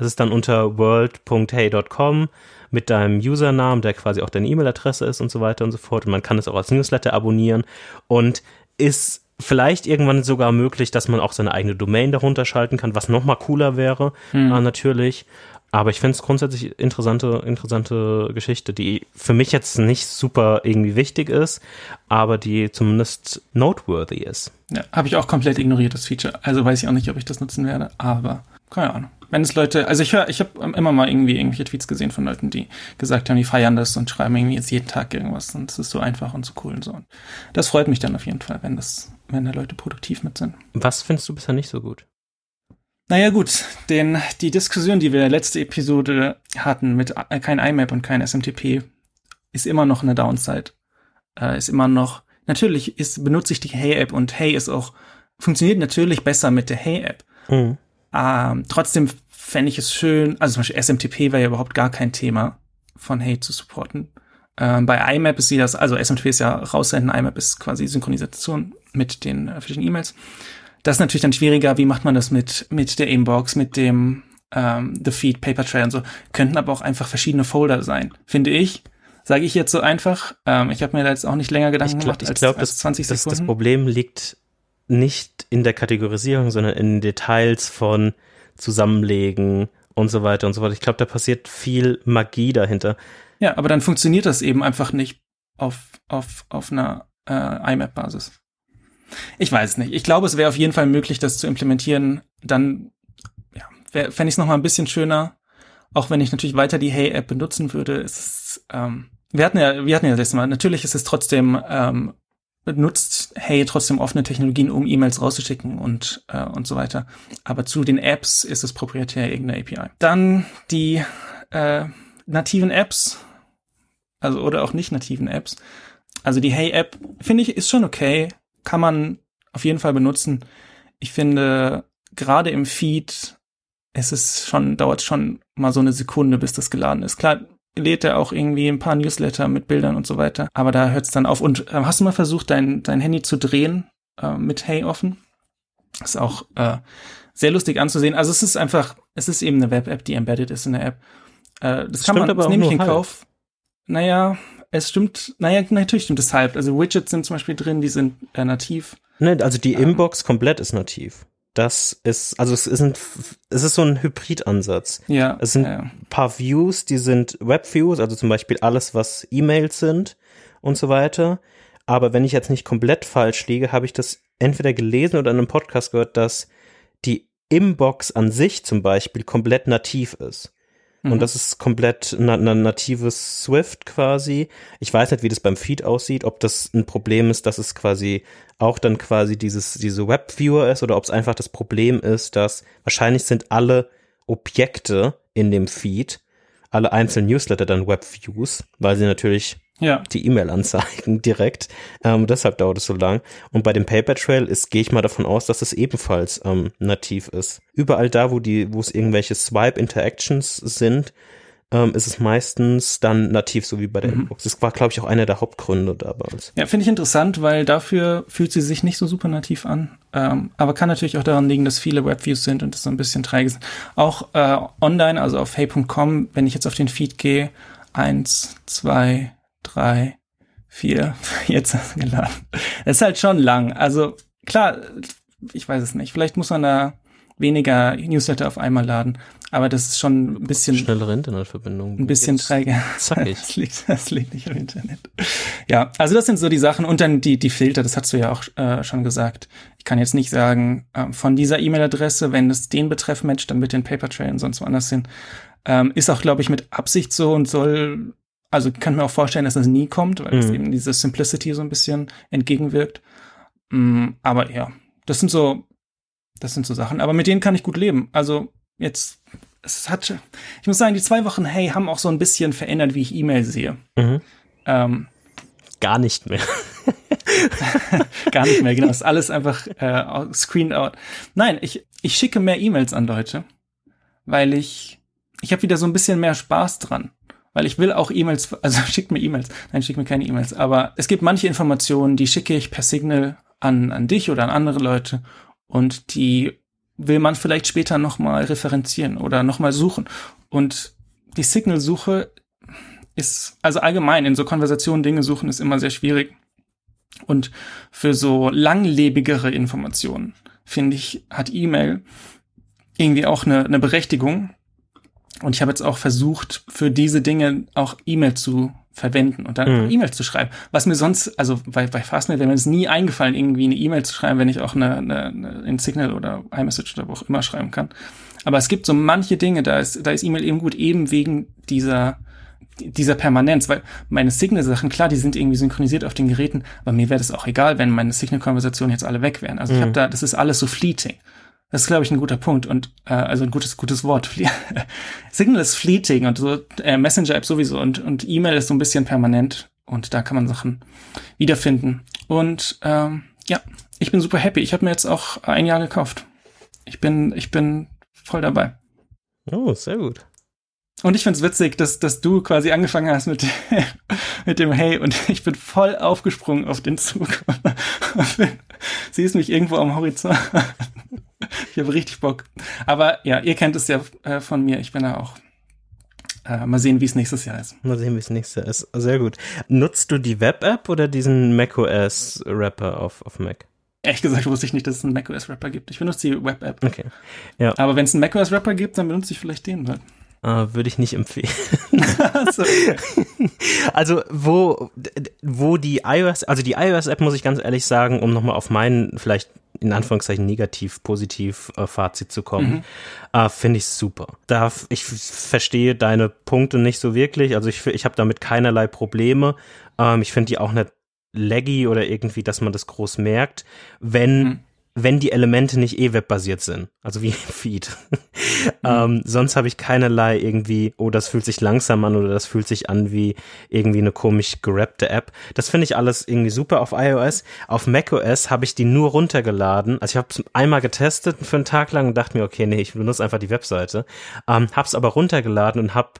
Es ist dann unter world.hey.com mit deinem Usernamen, der quasi auch deine E-Mail-Adresse ist und so weiter und so fort. Und man kann es auch als Newsletter abonnieren und ist vielleicht irgendwann sogar möglich, dass man auch seine eigene Domain darunter schalten kann, was nochmal cooler wäre, hm. äh, natürlich. Aber ich finde es grundsätzlich interessante, interessante Geschichte, die für mich jetzt nicht super irgendwie wichtig ist, aber die zumindest noteworthy ist. Ja, habe ich auch komplett ignoriert, das Feature. Also weiß ich auch nicht, ob ich das nutzen werde, aber keine Ahnung wenn es Leute, also ich höre, ich habe immer mal irgendwie irgendwelche Tweets gesehen von Leuten, die gesagt haben, die feiern das und schreiben irgendwie jetzt jeden Tag irgendwas und es ist so einfach und so cool und so. Und das freut mich dann auf jeden Fall, wenn das, wenn da Leute produktiv mit sind. Was findest du bisher nicht so gut? Naja gut, den, die Diskussion, die wir letzten Episode hatten mit kein IMAP und kein SMTP, ist immer noch eine Downside. Äh, ist immer noch, natürlich ist, benutze ich die Hey-App und Hey ist auch, funktioniert natürlich besser mit der Hey-App. Mhm. Ähm, trotzdem fände ich es schön, also zum Beispiel SMTP wäre ja überhaupt gar kein Thema von Hey zu supporten. Ähm, bei IMAP ist sie das, also SMTP ist ja raussenden, IMAP ist quasi Synchronisation mit den äh, verschiedenen E-Mails. Das ist natürlich dann schwieriger, wie macht man das mit, mit der Inbox, mit dem, ähm, The Feed, Paper Trail und so, könnten aber auch einfach verschiedene Folder sein, finde ich. Sage ich jetzt so einfach. Ähm, ich habe mir da jetzt auch nicht länger Gedanken ich glaub, gemacht als, glaub, als 20 das, Sekunden. Das, das Problem liegt nicht in der Kategorisierung, sondern in Details von Zusammenlegen und so weiter und so fort. Ich glaube, da passiert viel Magie dahinter. Ja, aber dann funktioniert das eben einfach nicht auf, auf, auf einer äh, IMAP-Basis. Ich weiß nicht. Ich glaube, es wäre auf jeden Fall möglich, das zu implementieren. Dann ja, fände ich es nochmal ein bisschen schöner. Auch wenn ich natürlich weiter die Hey-App benutzen würde, ist es, ähm, wir hatten ja, wir hatten ja das Mal, natürlich ist es trotzdem, ähm, nutzt Hey trotzdem offene Technologien, um E-Mails rauszuschicken und, äh, und so weiter. Aber zu den Apps ist es proprietär irgendeine API. Dann die äh, nativen Apps, also oder auch nicht nativen Apps. Also die Hey-App, finde ich, ist schon okay. Kann man auf jeden Fall benutzen. Ich finde, gerade im Feed es ist schon, dauert schon mal so eine Sekunde, bis das geladen ist. Klar, lädt er auch irgendwie ein paar Newsletter mit Bildern und so weiter. Aber da hört es dann auf. Und äh, hast du mal versucht, dein, dein Handy zu drehen äh, mit Hey offen? Ist auch äh, sehr lustig anzusehen. Also es ist einfach, es ist eben eine Web-App, die embedded ist in der App. Äh, das, das kann man, aber das nehme ich in Kauf. Naja, es stimmt, naja, natürlich stimmt es halb. Also Widgets sind zum Beispiel drin, die sind äh, nativ. Ne, also die ähm, Inbox komplett ist nativ. Das ist, also es ist ein, es ist so ein Hybridansatz. Ja. Es sind ja. ein paar Views, die sind Web-Views, also zum Beispiel alles, was E-Mails sind und so weiter. Aber wenn ich jetzt nicht komplett falsch liege, habe ich das entweder gelesen oder in einem Podcast gehört, dass die Inbox an sich zum Beispiel komplett nativ ist. Und mhm. das ist komplett ein na natives Swift quasi. Ich weiß nicht, wie das beim Feed aussieht, ob das ein Problem ist, dass es quasi auch dann quasi dieses, diese Webviewer ist oder ob es einfach das Problem ist, dass wahrscheinlich sind alle Objekte in dem Feed, alle einzelnen Newsletter dann Webviews, weil sie natürlich ja. die E-Mail anzeigen (laughs) direkt. Ähm, deshalb dauert es so lang. Und bei dem Paper Trail ist, gehe ich mal davon aus, dass es ebenfalls ähm, nativ ist. Überall da, wo die, wo es irgendwelche Swipe Interactions sind, ähm, ist es meistens dann nativ, so wie bei der mhm. Inbox. Das war, glaube ich, auch einer der Hauptgründe damals. Ja, finde ich interessant, weil dafür fühlt sie sich nicht so super nativ an. Ähm, aber kann natürlich auch daran liegen, dass viele Webviews sind und das so ein bisschen träge sind. Auch äh, online, also auf hey.com, wenn ich jetzt auf den Feed gehe, eins, zwei, drei, vier, (laughs) jetzt geladen. Das ist halt schon lang. Also klar, ich weiß es nicht. Vielleicht muss man da weniger Newsletter auf einmal laden. Aber das ist schon ein bisschen. Schnellere Internetverbindung. Ein bisschen träge. Zackig. (laughs) Das liegt, das liegt nicht am Internet. Ja, also das sind so die Sachen. Und dann die, die Filter, das hast du ja auch äh, schon gesagt. Ich kann jetzt nicht sagen, äh, von dieser E-Mail-Adresse, wenn es den Betreff matcht, dann mit den Paper Trail und sonst woanders hin. Ähm, ist auch, glaube ich, mit Absicht so und soll also kann mir auch vorstellen, dass das nie kommt, weil mhm. es eben diese Simplicity so ein bisschen entgegenwirkt. Mm, aber ja, das sind so, das sind so Sachen. Aber mit denen kann ich gut leben. Also jetzt, es hat, ich muss sagen, die zwei Wochen Hey haben auch so ein bisschen verändert, wie ich E-Mail sehe. Mhm. Ähm, Gar nicht mehr. (laughs) Gar nicht mehr, genau. ist alles einfach äh, screened out. Nein, ich, ich schicke mehr E-Mails an Leute, weil ich, ich habe wieder so ein bisschen mehr Spaß dran weil ich will auch E-Mails, (laughs) also schickt mir E-Mails. Nein, schickt mir keine E-Mails. Aber es gibt manche Informationen, die schicke ich per Signal an, an dich oder an andere Leute und die will man vielleicht später nochmal referenzieren oder nochmal suchen. Und die Signal-Suche ist, also allgemein in so Konversationen Dinge suchen ist immer sehr schwierig. Und für so langlebigere Informationen, finde ich, hat E-Mail irgendwie auch eine, eine Berechtigung, und ich habe jetzt auch versucht, für diese Dinge auch E-Mail zu verwenden und dann mhm. E-Mails zu schreiben. Was mir sonst, also bei, bei Fastmail wäre mir es nie eingefallen, irgendwie eine E-Mail zu schreiben, wenn ich auch eine, eine, eine in Signal oder iMessage oder wo auch immer schreiben kann. Aber es gibt so manche Dinge, da ist, da ist E-Mail eben gut, eben wegen dieser, dieser Permanenz, weil meine Signal-Sachen, klar, die sind irgendwie synchronisiert auf den Geräten, aber mir wäre das auch egal, wenn meine Signal-Konversationen jetzt alle weg wären. Also mhm. ich habe da, das ist alles so fleeting. Das ist, glaube ich, ein guter Punkt und äh, also ein gutes, gutes Wort. (laughs) Signal ist fleeting und so äh, Messenger-App sowieso und, und E-Mail ist so ein bisschen permanent und da kann man Sachen wiederfinden. Und ähm, ja, ich bin super happy. Ich habe mir jetzt auch ein Jahr gekauft. Ich bin, ich bin voll dabei. Oh, sehr gut. Und ich find's witzig, dass, dass du quasi angefangen hast mit, (laughs) mit dem Hey und (laughs) ich bin voll aufgesprungen auf den Zug. Siehst mich irgendwo am Horizont. Ich habe richtig Bock. Aber ja, ihr kennt es ja äh, von mir. Ich bin da auch. Äh, mal sehen, wie es nächstes Jahr ist. Mal sehen, wie es nächstes Jahr ist. Sehr gut. Nutzt du die Web-App oder diesen macOS-Rapper auf, auf Mac? Ehrlich gesagt wusste ich nicht, dass es einen macOS-Rapper gibt. Ich benutze die Web-App. Okay. Ja. Aber wenn es einen macOS-Rapper gibt, dann benutze ich vielleicht den. Weil Uh, würde ich nicht empfehlen. (laughs) also wo wo die iOS, also die iOS-App muss ich ganz ehrlich sagen, um nochmal auf meinen vielleicht in Anführungszeichen negativ, positiv äh, Fazit zu kommen, mhm. äh, finde ich super. Da ich verstehe deine Punkte nicht so wirklich. Also ich ich habe damit keinerlei Probleme. Ähm, ich finde die auch nicht laggy oder irgendwie, dass man das groß merkt, wenn mhm wenn die Elemente nicht eh webbasiert sind, also wie (laughs) Feed. Mhm. ähm, sonst habe ich keinerlei irgendwie, oh, das fühlt sich langsam an oder das fühlt sich an wie irgendwie eine komisch gerappte App. Das finde ich alles irgendwie super auf iOS. Auf macOS habe ich die nur runtergeladen. Also ich habe es einmal getestet für einen Tag lang und dachte mir, okay, nee, ich benutze einfach die Webseite. Ähm, habe es aber runtergeladen und habe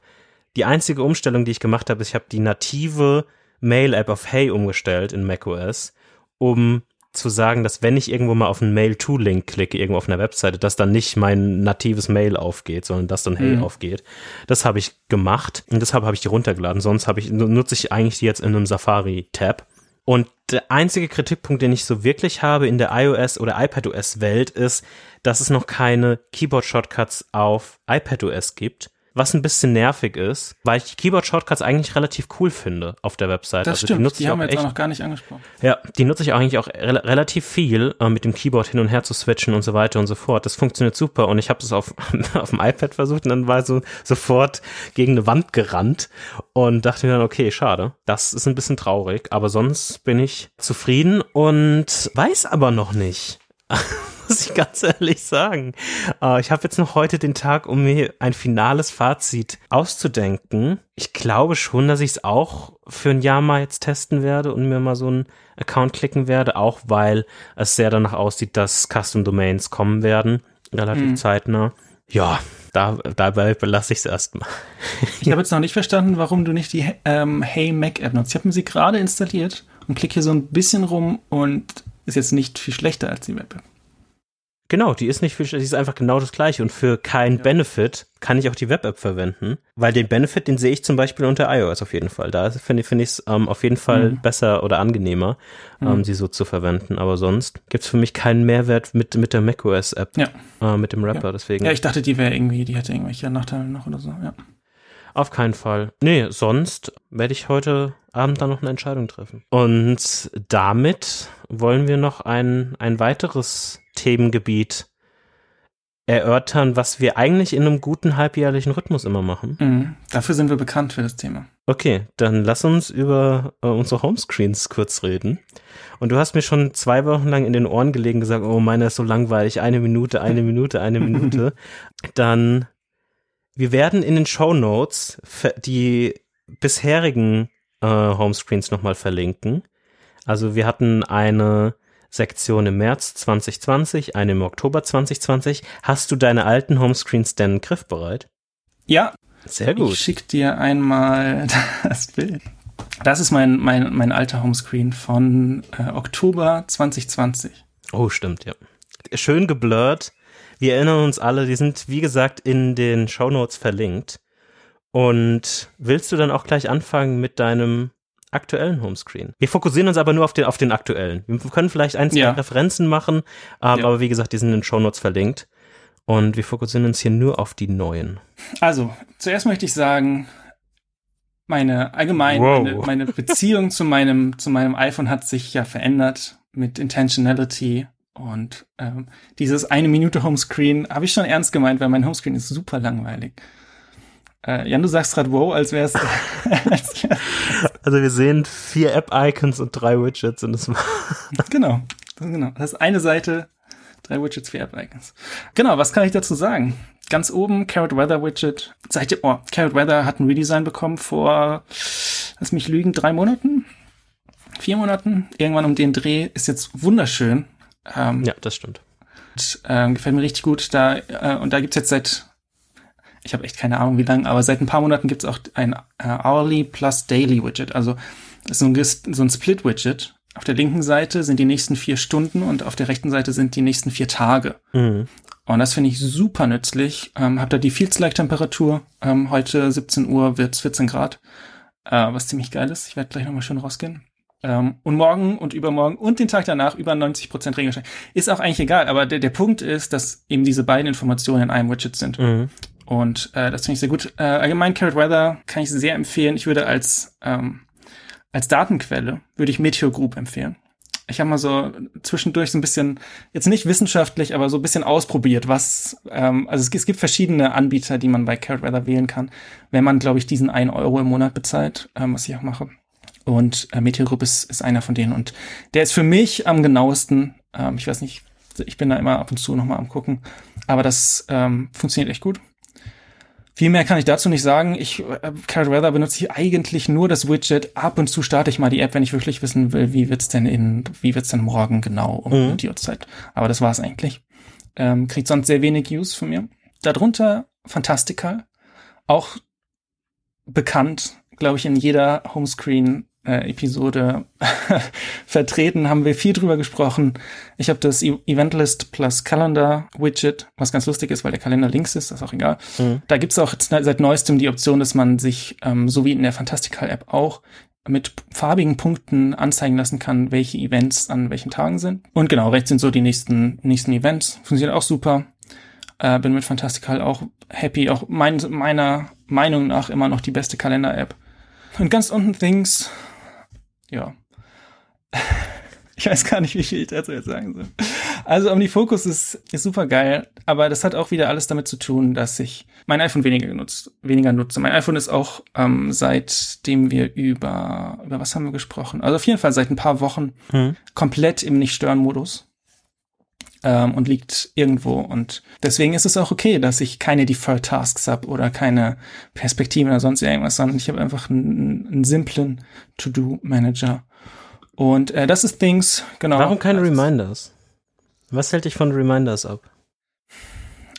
die einzige Umstellung, die ich gemacht habe, ist, ich habe die native Mail-App auf Hey umgestellt in macOS, um zu sagen, dass wenn ich irgendwo mal auf einen Mail-to-Link klicke, irgendwo auf einer Webseite, dass dann nicht mein natives Mail aufgeht, sondern dass dann Hey mhm. aufgeht. Das habe ich gemacht und deshalb habe ich die runtergeladen. Sonst habe ich, nutze ich eigentlich die jetzt in einem Safari-Tab. Und der einzige Kritikpunkt, den ich so wirklich habe in der iOS oder iPadOS-Welt ist, dass es noch keine Keyboard-Shortcuts auf iPadOS gibt was ein bisschen nervig ist, weil ich die Keyboard-Shortcuts eigentlich relativ cool finde auf der Website. Das also stimmt, die, nutze die haben wir jetzt echt, auch noch gar nicht angesprochen. Ja, die nutze ich eigentlich auch re relativ viel, äh, mit dem Keyboard hin und her zu switchen und so weiter und so fort. Das funktioniert super und ich habe es auf, (laughs) auf dem iPad versucht und dann war so sofort gegen eine Wand gerannt und dachte mir dann, okay, schade, das ist ein bisschen traurig, aber sonst bin ich zufrieden und weiß aber noch nicht. (laughs) muss ich ganz ehrlich sagen. Uh, ich habe jetzt noch heute den Tag, um mir ein finales Fazit auszudenken. Ich glaube schon, dass ich es auch für ein Jahr mal jetzt testen werde und mir mal so einen Account klicken werde, auch weil es sehr danach aussieht, dass Custom Domains kommen werden, relativ mhm. zeitnah. Ja, da, dabei belasse ich es erstmal. ich habe (laughs) jetzt noch nicht verstanden, warum du nicht die ähm, Hey Mac App nutzt. Ich habe sie gerade installiert und klicke hier so ein bisschen rum und ist jetzt nicht viel schlechter als die Web App. Genau, die ist nicht viel, die ist einfach genau das gleiche. Und für keinen ja. Benefit kann ich auch die Web-App verwenden, weil den Benefit, den sehe ich zum Beispiel unter iOS auf jeden Fall. Da finde find ich es ähm, auf jeden Fall mhm. besser oder angenehmer, ähm, mhm. sie so zu verwenden. Aber sonst gibt es für mich keinen Mehrwert mit, mit der macOS-App, ja. äh, mit dem Rapper. Ja. Deswegen. Ja, ich dachte, die wäre irgendwie, die hätte irgendwelche Nachteile noch oder so, ja. Auf keinen Fall. Nee, sonst werde ich heute Abend dann noch eine Entscheidung treffen. Und damit wollen wir noch ein, ein weiteres Themengebiet erörtern, was wir eigentlich in einem guten halbjährlichen Rhythmus immer machen. Mhm. Dafür sind wir bekannt für das Thema. Okay, dann lass uns über äh, unsere Homescreens kurz reden. Und du hast mir schon zwei Wochen lang in den Ohren gelegen gesagt, oh, meiner ist so langweilig, eine Minute, eine Minute, eine Minute. (laughs) dann, wir werden in den Show Notes die bisherigen äh, Homescreens nochmal verlinken. Also wir hatten eine Sektion im März 2020, eine im Oktober 2020. Hast du deine alten Homescreens denn griffbereit? Ja. Sehr gut. Ich schick dir einmal (laughs) das Bild. Das ist mein, mein, mein alter Homescreen von äh, Oktober 2020. Oh, stimmt, ja. Schön geblurrt. Wir erinnern uns alle, die sind, wie gesagt, in den Show Notes verlinkt. Und willst du dann auch gleich anfangen mit deinem aktuellen Homescreen. Wir fokussieren uns aber nur auf den, auf den aktuellen. Wir können vielleicht ein, zwei ja. Referenzen machen, ähm, ja. aber wie gesagt, die sind in den Show Notes verlinkt. Und wir fokussieren uns hier nur auf die neuen. Also, zuerst möchte ich sagen, meine allgemein, wow. meine, meine Beziehung zu meinem, zu meinem iPhone hat sich ja verändert mit Intentionality. Und ähm, dieses eine Minute Homescreen habe ich schon ernst gemeint, weil mein Homescreen ist super langweilig. Äh, Jan, du sagst gerade wow, (laughs) als wär's. also wir sehen vier App-Icons und drei Widgets und das Genau, genau. Das ist eine Seite, drei Widgets, vier App-Icons. Genau, was kann ich dazu sagen? Ganz oben Carrot Weather Widget. Seite, oh, Carrot Weather hat ein Redesign bekommen vor, lass mich lügen, drei Monaten? Vier Monaten? Irgendwann um den Dreh. Ist jetzt wunderschön. Ähm, ja, das stimmt. Und, äh, gefällt mir richtig gut. Da, äh, und da gibt's jetzt seit ich habe echt keine Ahnung wie lange, aber seit ein paar Monaten gibt es auch ein äh, Hourly plus Daily Widget. Also ist so ein, so ein Split-Widget. Auf der linken Seite sind die nächsten vier Stunden und auf der rechten Seite sind die nächsten vier Tage. Mhm. Und das finde ich super nützlich. Ähm, hab da die Field Select Temperatur. Ähm, heute 17 Uhr wird 14 Grad, äh, was ziemlich geil ist. Ich werde gleich nochmal schön rausgehen. Ähm, und morgen und übermorgen und den Tag danach über 90 Prozent Regenschein. Ist auch eigentlich egal, aber der, der Punkt ist, dass eben diese beiden Informationen in einem Widget sind. Mhm. Und äh, das finde ich sehr gut. Äh, allgemein Carrot Weather kann ich sehr empfehlen. Ich würde als ähm, als Datenquelle würde ich Meteor Group empfehlen ich habe mal so zwischendurch so ein bisschen, jetzt nicht wissenschaftlich, aber so ein bisschen ausprobiert, was, ähm, also es, es gibt verschiedene Anbieter, die man bei Carrot Weather wählen kann, wenn man, glaube ich, diesen einen Euro im Monat bezahlt, ähm, was ich auch mache. Und äh, Meteor Group ist, ist einer von denen. Und der ist für mich am genauesten, ähm, ich weiß nicht, ich bin da immer ab und zu nochmal am gucken, aber das ähm, funktioniert echt gut. Viel mehr kann ich dazu nicht sagen. Ich, äh, Carrot Weather benutze ich eigentlich nur das Widget. Ab und zu starte ich mal die App, wenn ich wirklich wissen will, wie wird's denn in, wie wird's denn morgen genau um mhm. die Uhrzeit. Aber das war's eigentlich. Ähm, kriegt sonst sehr wenig Use von mir. Darunter Fantastica. Auch bekannt, glaube ich, in jeder Homescreen äh, Episode (laughs) vertreten, haben wir viel drüber gesprochen. Ich habe das e Eventlist plus Calendar Widget, was ganz lustig ist, weil der Kalender links ist, das ist auch egal. Mhm. Da gibt's auch seit neuestem die Option, dass man sich, ähm, so wie in der Fantastical App auch, mit farbigen Punkten anzeigen lassen kann, welche Events an welchen Tagen sind. Und genau, rechts sind so die nächsten, nächsten Events. Funktioniert auch super. Äh, bin mit Fantastical auch happy. Auch mein, meiner Meinung nach immer noch die beste Kalender-App. Und ganz unten Things, ja. (laughs) Ich weiß gar nicht, wie viel ich dazu jetzt sagen soll. Also OmniFocus ist, ist super geil, aber das hat auch wieder alles damit zu tun, dass ich mein iPhone weniger genutzt, weniger nutze. Mein iPhone ist auch ähm, seitdem wir über über was haben wir gesprochen? Also auf jeden Fall seit ein paar Wochen hm. komplett im Nicht-Stören-Modus ähm, und liegt irgendwo. Und deswegen ist es auch okay, dass ich keine Deferred Tasks habe oder keine Perspektiven oder sonst irgendwas, sondern ich habe einfach einen, einen simplen To-Do-Manager. Und äh, das ist Things, genau. Warum keine Reminders? Was hält dich von Reminders ab?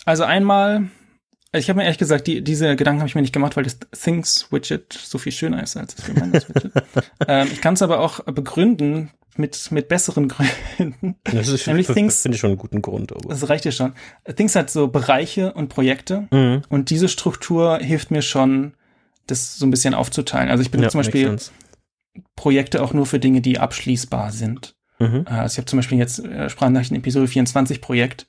Also einmal, ich habe mir ehrlich gesagt, die, diese Gedanken habe ich mir nicht gemacht, weil das Things-Widget so viel schöner ist als das Reminders-Widget. (laughs) ähm, ich kann es aber auch begründen, mit, mit besseren Gründen. Das ist Nämlich Things, finde ich schon einen guten Grund. Aber. Das reicht ja schon. Things hat so Bereiche und Projekte mhm. und diese Struktur hilft mir schon, das so ein bisschen aufzuteilen. Also ich benutze ja, zum Beispiel Projekte auch nur für Dinge, die abschließbar sind. Mhm. Äh, also ich habe zum Beispiel jetzt äh, Sprachnachrichten Episode 24 Projekt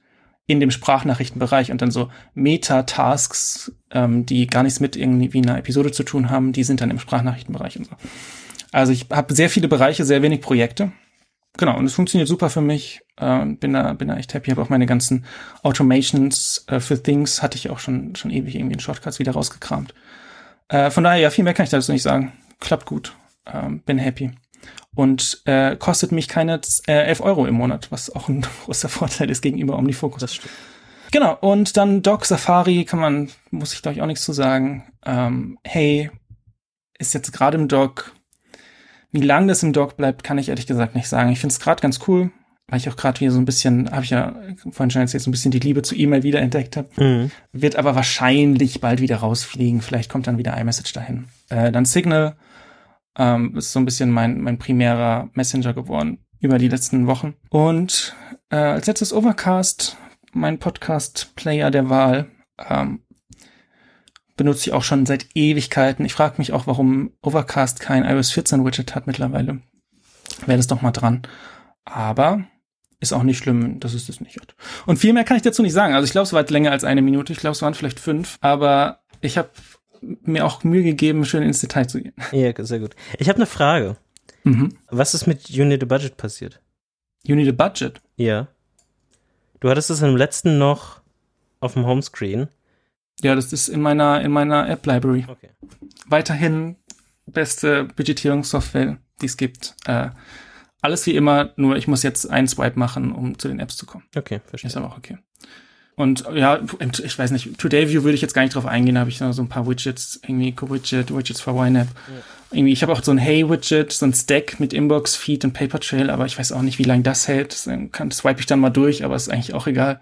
in dem Sprachnachrichtenbereich und dann so Meta-Tasks, ähm, die gar nichts mit irgendwie einer Episode zu tun haben, die sind dann im Sprachnachrichtenbereich und so. Also ich habe sehr viele Bereiche, sehr wenig Projekte. Genau, und es funktioniert super für mich. Äh, bin da, bin da echt happy. Habe auch meine ganzen Automations äh, für Things hatte ich auch schon schon ewig irgendwie in Shortcuts wieder rausgekramt. Äh, von daher, ja, viel mehr kann ich dazu nicht sagen. Klappt gut. Ähm, bin happy. Und äh, kostet mich keine äh, 11 Euro im Monat, was auch ein (laughs) großer Vorteil ist gegenüber OmniFocus. Das stimmt. Genau, und dann Doc Safari kann man, muss ich glaube ich auch nichts zu sagen. Ähm, hey, ist jetzt gerade im Doc, wie lang das im Dock bleibt, kann ich ehrlich gesagt nicht sagen. Ich finde es gerade ganz cool, weil ich auch gerade wieder so ein bisschen, habe ich ja vorhin schon erzählt, so ein bisschen die Liebe zu E-Mail wiederentdeckt habe. Mhm. Wird aber wahrscheinlich bald wieder rausfliegen. Vielleicht kommt dann wieder iMessage dahin. Äh, dann Signal ähm, ist so ein bisschen mein, mein primärer Messenger geworden über die letzten Wochen. Und äh, als letztes Overcast, mein Podcast-Player der Wahl. Ähm, benutze ich auch schon seit Ewigkeiten. Ich frage mich auch, warum Overcast kein iOS 14 Widget hat mittlerweile. Wäre das doch mal dran. Aber ist auch nicht schlimm, dass es das nicht hat. Und viel mehr kann ich dazu nicht sagen. Also ich glaube, es war länger als eine Minute. Ich glaube, es waren vielleicht fünf. Aber ich habe mir auch Mühe gegeben, schön ins Detail zu gehen. Ja, sehr gut. Ich habe eine Frage. Mhm. Was ist mit You Need a Budget passiert? You Need a Budget? Ja. Du hattest es im letzten noch auf dem Homescreen. Ja, das ist in meiner, in meiner App Library. Okay. Weiterhin beste Budgetierungssoftware, die es gibt. Äh, alles wie immer, nur ich muss jetzt einen Swipe machen, um zu den Apps zu kommen. Okay, verstehe. Ist aber auch okay. Und ja, ich weiß nicht, Today View würde ich jetzt gar nicht drauf eingehen, da habe ich noch so ein paar Widgets, irgendwie Co-Widget, Widgets for YNAB. Ja. Irgendwie, ich habe auch so ein Hey-Widget, so ein Stack mit Inbox, Feed und Paper Trail, aber ich weiß auch nicht, wie lange das hält. Das kann, swipe ich dann mal durch, aber ist eigentlich auch egal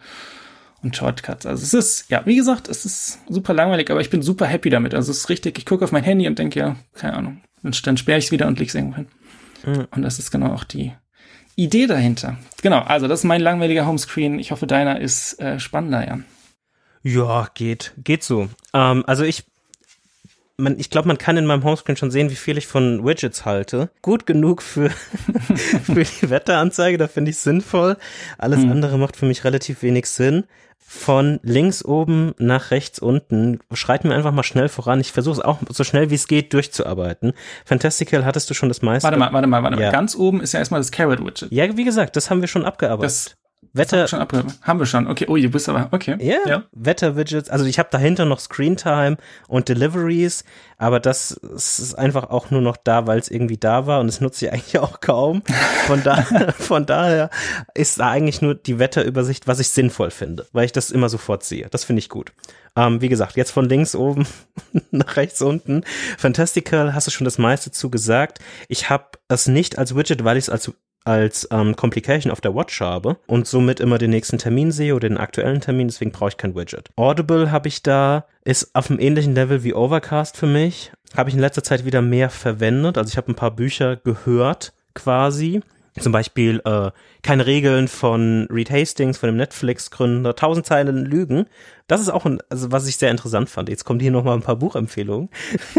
und Shortcuts. Also es ist, ja, wie gesagt, es ist super langweilig, aber ich bin super happy damit. Also es ist richtig, ich gucke auf mein Handy und denke, ja, keine Ahnung, dann, dann sperre ich es wieder und lege es irgendwo hin. Mhm. Und das ist genau auch die Idee dahinter. Genau, also das ist mein langweiliger Homescreen. Ich hoffe, deiner ist äh, spannender, Jan. Ja, geht, geht so. Ähm, also ich man, ich glaube, man kann in meinem Homescreen schon sehen, wie viel ich von Widgets halte. Gut genug für, (laughs) für die Wetteranzeige, da finde ich sinnvoll. Alles hm. andere macht für mich relativ wenig Sinn. Von links oben nach rechts unten schreiten wir einfach mal schnell voran. Ich versuche es auch so schnell wie es geht durchzuarbeiten. Fantastical hattest du schon das meiste. Warte mal, warte mal, warte ja. mal. Ganz oben ist ja erstmal das Carrot Widget. Ja, wie gesagt, das haben wir schon abgearbeitet. Das Wetter. Haben wir, schon haben wir schon. Okay, oh, du bist aber, okay. Yeah, ja, Wetter-Widgets. Also ich habe dahinter noch Screentime und Deliveries, aber das ist einfach auch nur noch da, weil es irgendwie da war und es nutze ich eigentlich (laughs) auch kaum. Von, da, (laughs) von daher ist da eigentlich nur die Wetterübersicht, was ich sinnvoll finde, weil ich das immer sofort sehe. Das finde ich gut. Ähm, wie gesagt, jetzt von links oben (laughs) nach rechts unten. Fantastical, hast du schon das meiste zu gesagt. Ich habe es nicht als Widget, weil ich es als als ähm, Complication auf der Watch habe und somit immer den nächsten Termin sehe oder den aktuellen Termin, deswegen brauche ich kein Widget. Audible habe ich da, ist auf einem ähnlichen Level wie Overcast für mich. Habe ich in letzter Zeit wieder mehr verwendet. Also ich habe ein paar Bücher gehört quasi zum Beispiel äh, keine Regeln von Reed Hastings, von dem Netflix-Gründer, tausend Zeilen Lügen. Das ist auch ein, also was ich sehr interessant fand. Jetzt kommen hier noch mal ein paar Buchempfehlungen.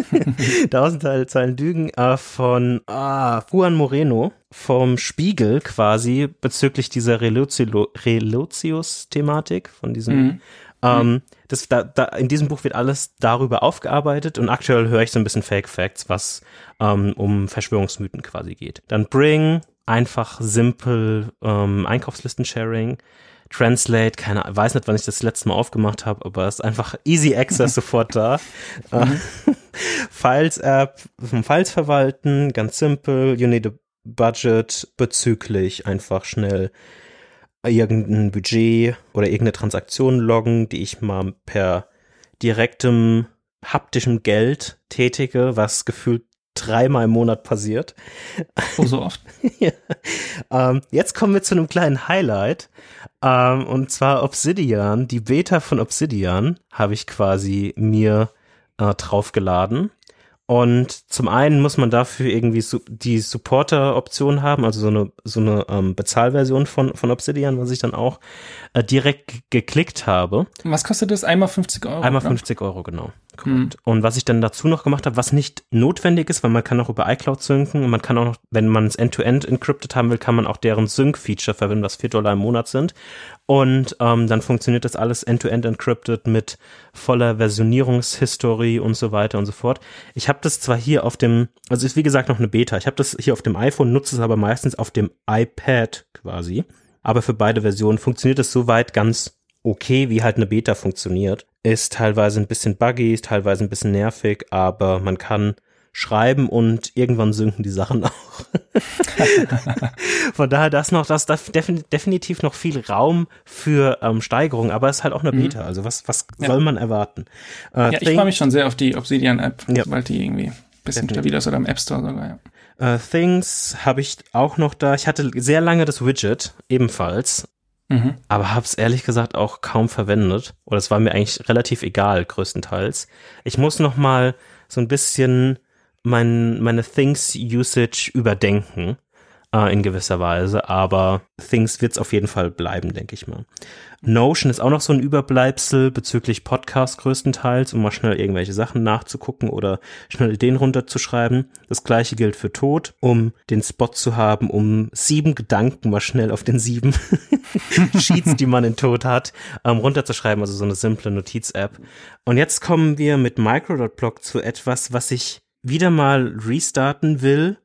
(laughs) tausend Zeilen Lügen äh, von ah, Juan Moreno vom Spiegel quasi bezüglich dieser Relotius-Thematik von diesem mhm. Ähm, das, da, da, in diesem Buch wird alles darüber aufgearbeitet und aktuell höre ich so ein bisschen Fake Facts, was ähm, um Verschwörungsmythen quasi geht. Dann Bring, einfach, simpel, ähm, Einkaufslisten-Sharing. Translate, keine weiß nicht, wann ich das letzte Mal aufgemacht habe, aber es ist einfach Easy Access (laughs) sofort da. Mhm. (laughs) Files App, Files verwalten, ganz simpel, you need a budget bezüglich einfach schnell irgendein Budget oder irgendeine Transaktion loggen, die ich mal per direktem haptischem Geld tätige, was gefühlt dreimal im Monat passiert. Oh, so oft. (laughs) ja. ähm, jetzt kommen wir zu einem kleinen Highlight. Ähm, und zwar Obsidian. Die Beta von Obsidian habe ich quasi mir äh, draufgeladen. Und zum einen muss man dafür irgendwie su die Supporter-Option haben, also so eine, so eine ähm, Bezahlversion von, von Obsidian, was ich dann auch äh, direkt geklickt habe. Was kostet das? Einmal 50 Euro? Einmal 50 Euro, genau. Mhm. Und was ich dann dazu noch gemacht habe, was nicht notwendig ist, weil man kann auch über iCloud synken und man kann auch noch, wenn man es end-to-end encrypted haben will, kann man auch deren Sync-Feature verwenden, was 4 Dollar im Monat sind. Und ähm, dann funktioniert das alles end-to-end -end encrypted mit voller Versionierungshistorie und so weiter und so fort. Ich habe das zwar hier auf dem, also ist wie gesagt noch eine Beta. Ich habe das hier auf dem iPhone, nutze es aber meistens auf dem iPad quasi. Aber für beide Versionen funktioniert es soweit ganz okay, wie halt eine Beta funktioniert. Ist teilweise ein bisschen buggy, ist teilweise ein bisschen nervig, aber man kann schreiben und irgendwann sinken die Sachen (laughs) auch. Von daher das noch, das, das definitiv noch viel Raum für ähm, Steigerung, aber es ist halt auch eine mhm. Beta. Also was, was ja. soll man erwarten? Äh, ja, ich freue mich schon sehr auf die Obsidian-App, ja. weil die irgendwie ein bisschen stabiler ist oder im App Store sogar, ja. Uh, Things habe ich auch noch da. Ich hatte sehr lange das Widget ebenfalls, mhm. aber habe es ehrlich gesagt auch kaum verwendet. Oder es war mir eigentlich relativ egal, größtenteils. Ich muss noch mal so ein bisschen mein, meine Things-Usage überdenken äh, in gewisser Weise, aber Things wird es auf jeden Fall bleiben, denke ich mal. Notion ist auch noch so ein Überbleibsel bezüglich Podcast größtenteils, um mal schnell irgendwelche Sachen nachzugucken oder schnell Ideen runterzuschreiben. Das gleiche gilt für Tod, um den Spot zu haben, um sieben Gedanken mal schnell auf den sieben (laughs) Sheets, die man in Tod hat, ähm, runterzuschreiben, also so eine simple Notiz-App. Und jetzt kommen wir mit Micro.blog zu etwas, was ich wieder mal restarten will,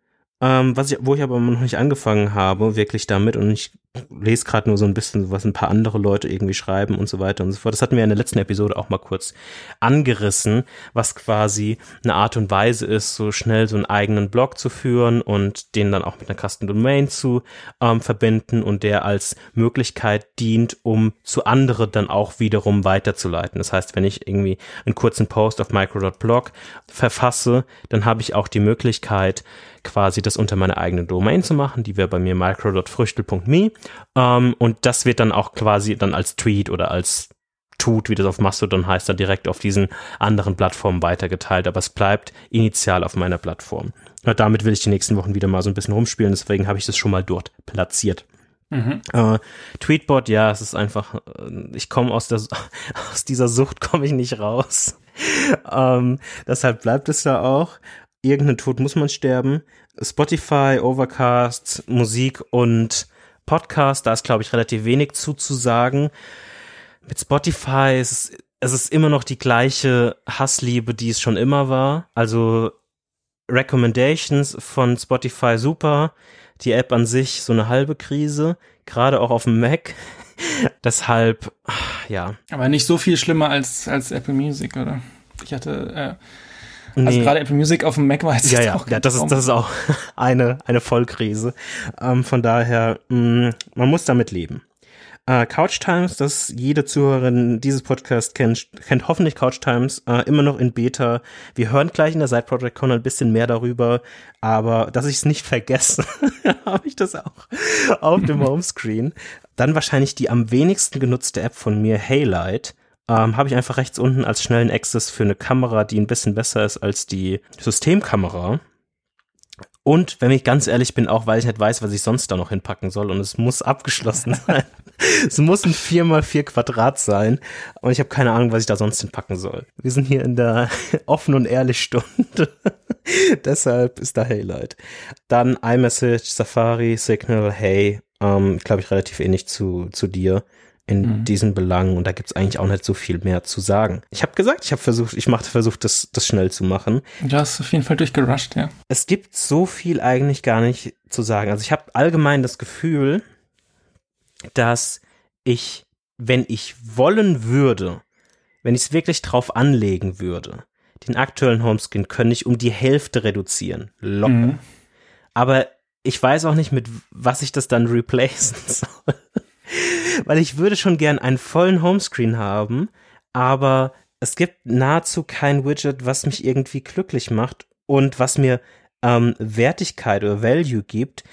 ähm, was ich, wo ich aber noch nicht angefangen habe, wirklich damit und ich lese gerade nur so ein bisschen, was ein paar andere Leute irgendwie schreiben und so weiter und so fort. Das hatten wir in der letzten Episode auch mal kurz angerissen, was quasi eine Art und Weise ist, so schnell so einen eigenen Blog zu führen und den dann auch mit einer Custom Domain zu ähm, verbinden und der als Möglichkeit dient, um zu anderen dann auch wiederum weiterzuleiten. Das heißt, wenn ich irgendwie einen kurzen Post auf micro.blog verfasse, dann habe ich auch die Möglichkeit, quasi das unter meiner eigenen Domain zu machen. Die wäre bei mir micro.früchtel.me ähm, und das wird dann auch quasi dann als Tweet oder als tut, wie das auf Mastodon heißt, dann direkt auf diesen anderen Plattformen weitergeteilt, aber es bleibt initial auf meiner Plattform. Und damit will ich die nächsten Wochen wieder mal so ein bisschen rumspielen, deswegen habe ich das schon mal dort platziert. Mhm. Äh, Tweetbot, ja, es ist einfach, äh, ich komme aus, der, (laughs) aus dieser Sucht, komme ich nicht raus. (laughs) ähm, deshalb bleibt es da auch. Irgendeinen Tod muss man sterben. Spotify, Overcast, Musik und Podcast, da ist, glaube ich, relativ wenig zuzusagen. Mit Spotify ist es, es ist immer noch die gleiche Hassliebe, die es schon immer war. Also Recommendations von Spotify super, die App an sich so eine halbe Krise, gerade auch auf dem Mac. (laughs) Deshalb, ja. Aber nicht so viel schlimmer als, als Apple Music, oder? Ich hatte, äh, also nee. gerade Apple Music auf dem Mac war jetzt ja, (laughs) ja, auch ja, das ist, das ist auch (laughs) eine, eine Vollkrise. Ähm, von daher, mh, mm, man muss damit leben. Äh, Couch Times, das jede Zuhörerin dieses Podcasts kennt, kennt hoffentlich Couch Times, äh, immer noch in Beta. Wir hören gleich in der Side Project Con ein bisschen mehr darüber, aber dass ich es nicht vergesse, (laughs) habe ich das auch auf dem Homescreen. Dann wahrscheinlich die am wenigsten genutzte App von mir, Haylight. Ähm, habe ich einfach rechts unten als schnellen Access für eine Kamera, die ein bisschen besser ist als die Systemkamera. Und wenn ich ganz ehrlich bin, auch weil ich nicht weiß, was ich sonst da noch hinpacken soll. Und es muss abgeschlossen (laughs) sein. es muss ein 4x4 Quadrat sein. Und ich habe keine Ahnung, was ich da sonst hinpacken soll. Wir sind hier in der (laughs) offen und ehrlich Stunde. (laughs) Deshalb ist da Haylight. Dann iMessage, Safari, Signal, Hey. Ähm, glaube ich, relativ ähnlich zu, zu dir in mhm. diesen Belangen und da gibt's eigentlich auch nicht so viel mehr zu sagen. Ich habe gesagt, ich habe versucht, ich mache versucht, das, das schnell zu machen. Du hast auf jeden Fall durchgerusht, ja. Es gibt so viel eigentlich gar nicht zu sagen. Also ich habe allgemein das Gefühl, dass ich, wenn ich wollen würde, wenn ich es wirklich drauf anlegen würde, den aktuellen Homescreen könnte ich um die Hälfte reduzieren. Locker. Mhm. Aber ich weiß auch nicht, mit was ich das dann replacen (laughs) soll. (laughs) Weil ich würde schon gern einen vollen Homescreen haben, aber es gibt nahezu kein Widget, was mich irgendwie glücklich macht und was mir ähm, Wertigkeit oder Value gibt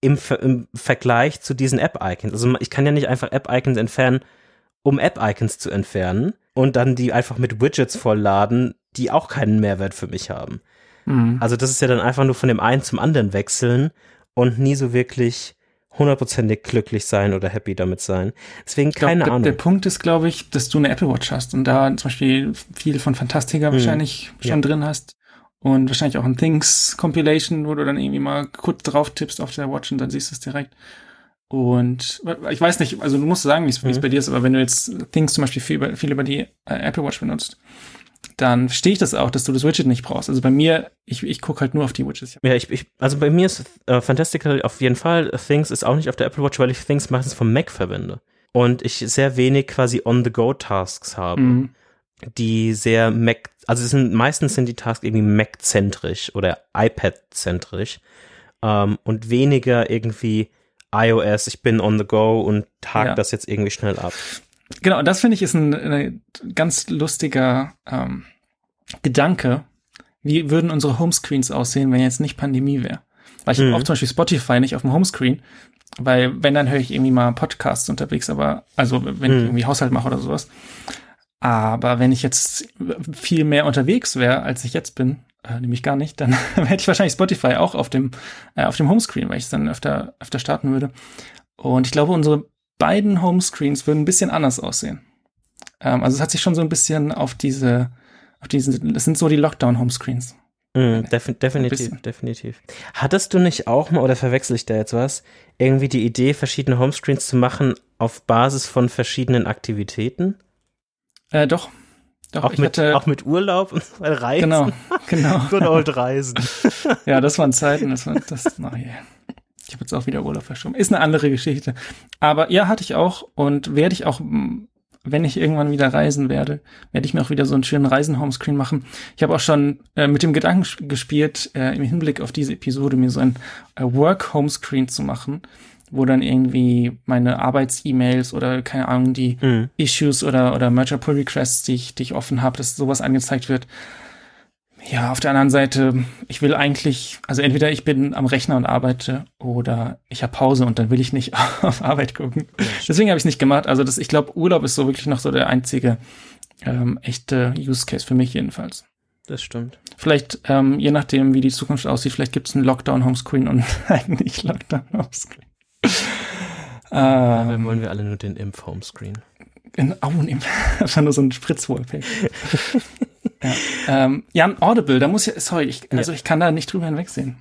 im, im Vergleich zu diesen App-Icons. Also ich kann ja nicht einfach App-Icons entfernen, um App-Icons zu entfernen und dann die einfach mit Widgets vollladen, die auch keinen Mehrwert für mich haben. Mhm. Also das ist ja dann einfach nur von dem einen zum anderen wechseln und nie so wirklich hundertprozentig glücklich sein oder happy damit sein. Deswegen glaub, keine der, Ahnung. Der Punkt ist, glaube ich, dass du eine Apple Watch hast und da zum Beispiel viel von Fantastica hm. wahrscheinlich schon ja. drin hast und wahrscheinlich auch ein Things Compilation, wo du dann irgendwie mal kurz drauf tippst auf der Watch und dann siehst du es direkt. Und ich weiß nicht, also du musst sagen, wie es mhm. bei dir ist, aber wenn du jetzt Things zum Beispiel viel über, viel über die äh, Apple Watch benutzt, dann verstehe ich das auch, dass du das Widget nicht brauchst. Also bei mir, ich, ich gucke halt nur auf die Widgets. Ja, ich, ich also bei mir ist äh, Fantastical auf jeden Fall. Things ist auch nicht auf der Apple Watch, weil ich Things meistens vom Mac verwende. Und ich sehr wenig quasi On-the-Go-Tasks habe, mhm. die sehr Mac, also sind, meistens sind die Tasks irgendwie Mac-zentrisch oder iPad-zentrisch ähm, und weniger irgendwie iOS, ich bin on the go und tag ja. das jetzt irgendwie schnell ab. Genau, und das finde ich ist ein, ein, ganz lustiger ähm, Gedanke. Wie würden unsere Homescreens aussehen, wenn jetzt nicht Pandemie wäre? Weil ich mhm. habe auch zum Beispiel Spotify nicht auf dem Homescreen, weil wenn, dann höre ich irgendwie mal Podcasts unterwegs, aber also wenn mhm. ich irgendwie Haushalt mache oder sowas. Aber wenn ich jetzt viel mehr unterwegs wäre, als ich jetzt bin, äh, nämlich gar nicht, dann (laughs) hätte ich wahrscheinlich Spotify auch auf dem, äh, auf dem Homescreen, weil ich es dann öfter, öfter starten würde. Und ich glaube, unsere beiden Homescreens würden ein bisschen anders aussehen. Ähm, also es hat sich schon so ein bisschen auf diese, auf diese, das sind so die Lockdown-Homescreens. Mm, defi definitiv, definitiv. Hattest du nicht auch mal, oder verwechsel ich da jetzt was, irgendwie die Idee, verschiedene Homescreens zu machen auf Basis von verschiedenen Aktivitäten? Äh, doch. Doch, auch, mit, hatte, auch mit Urlaub und (laughs) Reisen. Genau, genau. (laughs) Good old Reisen. (laughs) ja, das waren Zeiten, das war, das, na yeah. Ich habe jetzt auch wieder Urlaub verschoben. Ist eine andere Geschichte. Aber ja, hatte ich auch und werde ich auch, wenn ich irgendwann wieder reisen werde, werde ich mir auch wieder so einen schönen Reisen-Homescreen machen. Ich habe auch schon äh, mit dem Gedanken gespielt, äh, im Hinblick auf diese Episode mir so ein äh, Work-Homescreen zu machen, wo dann irgendwie meine Arbeits-E-Mails oder keine Ahnung, die mhm. Issues oder, oder Merger Pull Requests, die ich, die ich offen habe, dass sowas angezeigt wird Ja, auf der anderen Seite, ich will eigentlich, also entweder ich bin am Rechner und arbeite oder ich habe Pause und dann will ich nicht (laughs) auf Arbeit gucken. Deswegen habe ich es nicht gemacht. Also das, ich glaube, Urlaub ist so wirklich noch so der einzige ähm, echte Use Case für mich jedenfalls. Das stimmt. Vielleicht, ähm, je nachdem, wie die Zukunft aussieht, vielleicht gibt es einen Lockdown-Homescreen und einen (laughs) nicht Lockdown-Homescreen. ähm, wollen wir alle nur den Impf-Homescreen. In, oh, (laughs) einfach nur so ein Spritz-Wallpaper. Ja, ähm, Jan, Audible, da muss ich, sorry, ich, also ja. ich kann da nicht drüber hinwegsehen.